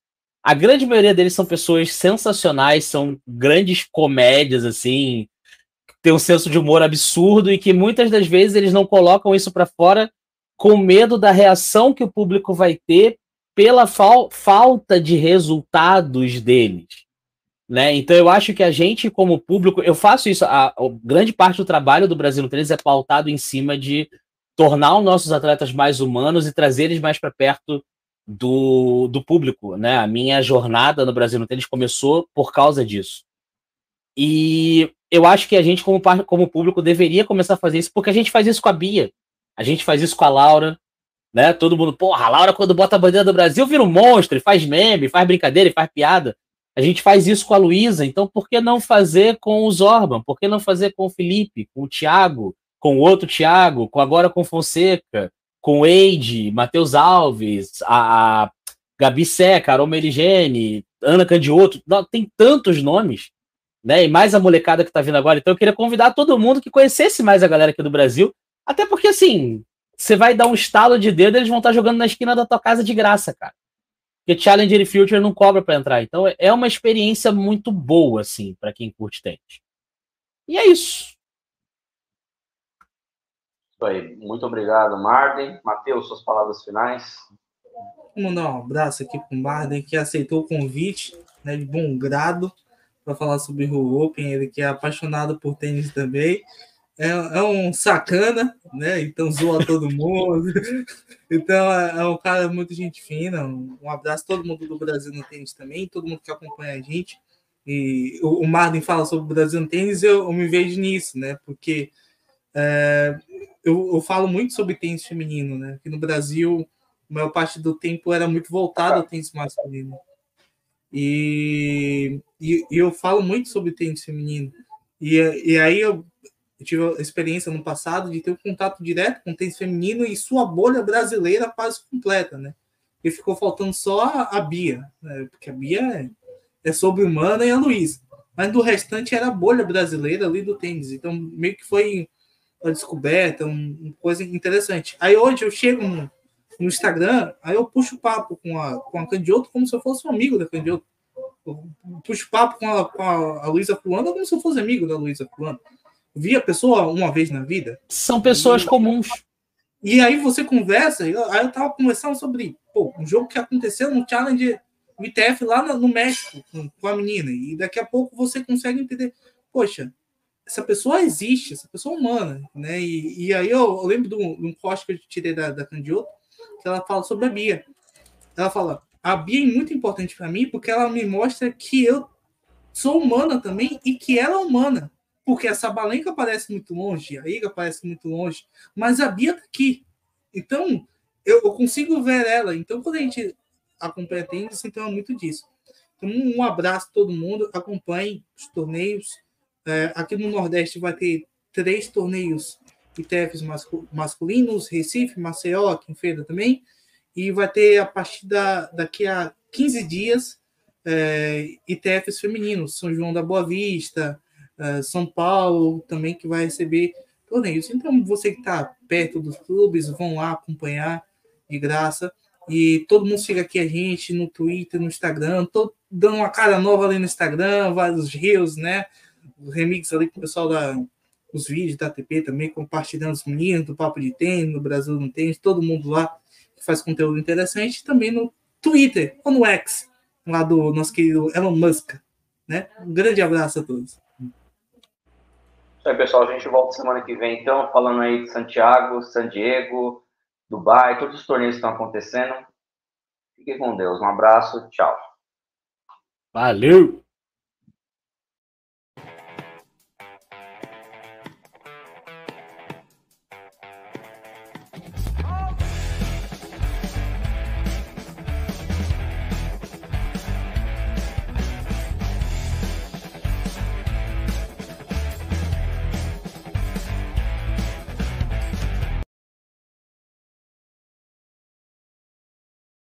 a grande maioria deles são pessoas sensacionais, são grandes comédias, assim. tem um senso de humor absurdo e que muitas das vezes eles não colocam isso para fora com medo da reação que o público vai ter pela fal falta de resultados deles. Né? Então eu acho que a gente, como público, eu faço isso. A, a grande parte do trabalho do Brasil no Tênis é pautado em cima de tornar os nossos atletas mais humanos e trazer eles mais para perto do, do público. Né? A minha jornada no Brasil no Tênis começou por causa disso. E eu acho que a gente, como, como público, deveria começar a fazer isso, porque a gente faz isso com a Bia, a gente faz isso com a Laura, né? Todo mundo, porra, a Laura, quando bota a bandeira do Brasil, vira um monstro, faz meme, faz brincadeira, faz piada. A gente faz isso com a Luísa, então por que não fazer com o Zorban? Por que não fazer com o Felipe, com o Thiago, com o outro Thiago, com agora com Fonseca, com o Eide, Matheus Alves, a, a Gabi Seca, Carol Merigene, Ana Candioto, tem tantos nomes né? E mais a molecada que tá vindo agora. Então eu queria convidar todo mundo que conhecesse mais a galera aqui do Brasil. Até porque, assim, você vai dar um estalo de dedo, eles vão estar tá jogando na esquina da tua casa de graça, cara. Porque Challenger e Future não cobra para entrar. Então é uma experiência muito boa, assim, para quem curte tênis. E é isso. Isso aí. Muito obrigado, Marden. Matheus, suas palavras finais. Vamos mandar um abraço aqui para o Marden, que aceitou o convite né, de bom grado para falar sobre o Open, ele que é apaixonado por tênis também. É, é um sacana, né? Então zoa todo mundo. (laughs) então é, é, um cara muito gente fina. Um, um abraço a todo mundo do Brasil no tênis também, todo mundo que acompanha a gente. E o, o fala sobre o Brasil no tênis, eu, eu me vejo nisso, né? Porque é, eu, eu, falo muito sobre tênis feminino, né? Que no Brasil, a maior parte do tempo era muito voltado ao tênis masculino. E, e, e eu falo muito sobre tênis feminino. E, e aí eu, eu tive a experiência no passado de ter um contato direto com o tênis feminino e sua bolha brasileira quase completa, né? E ficou faltando só a, Bia, né? porque a Bia é, é sobre-humana e a Luísa. Mas do restante era a bolha brasileira ali do tênis. Então, meio que foi uma descoberta, um, uma coisa interessante. Aí hoje eu chego no, no Instagram, aí eu puxo papo com a, com a Candioto como se eu fosse um amigo da Candioto. Eu puxo papo com a, com a, a Luísa Fulano como se eu fosse amigo da Luísa Fulano. Vi a pessoa uma vez na vida. São pessoas e, comuns. E aí você conversa, aí eu tava conversando sobre pô, um jogo que aconteceu no Challenge ITF lá no, no México com, com a menina. E daqui a pouco você consegue entender, poxa, essa pessoa existe, essa pessoa é humana, né? E, e aí eu, eu lembro de um, de um post que eu tirei da, da Candioto, que ela fala sobre a Bia. Ela fala: a Bia é muito importante para mim porque ela me mostra que eu sou humana também e que ela é humana. Porque a Sabalenka parece muito longe, a Iga parece muito longe, mas a Bia tá aqui. Então, eu, eu consigo ver ela. Então, quando a gente acompanha tênis, então é muito disso. Então, um abraço a todo mundo. Acompanhe os torneios. É, aqui no Nordeste vai ter três torneios ITFs masculinos, Recife, Maceió, aqui em Feira também, e vai ter a partir da, daqui a 15 dias é, ITFs femininos, São João da Boa Vista, é, São Paulo também, que vai receber torneios. Então, você que está perto dos clubes, vão lá acompanhar de graça. E todo mundo siga aqui a gente no Twitter, no Instagram. Tô dando uma cara nova ali no Instagram, vários rios, né? Remix ali com o pessoal da, os vídeos da ATP também, compartilhando os meninos do Papo de Tênis, no Brasil não tem, todo mundo lá que faz conteúdo interessante, também no Twitter ou no X, lá do nosso querido Elon Musk. Né? Um grande abraço a todos. Aí, pessoal. A gente volta semana que vem, então, falando aí de Santiago, San Diego, Dubai, todos os torneios que estão acontecendo. Fiquem com Deus. Um abraço. Tchau. Valeu!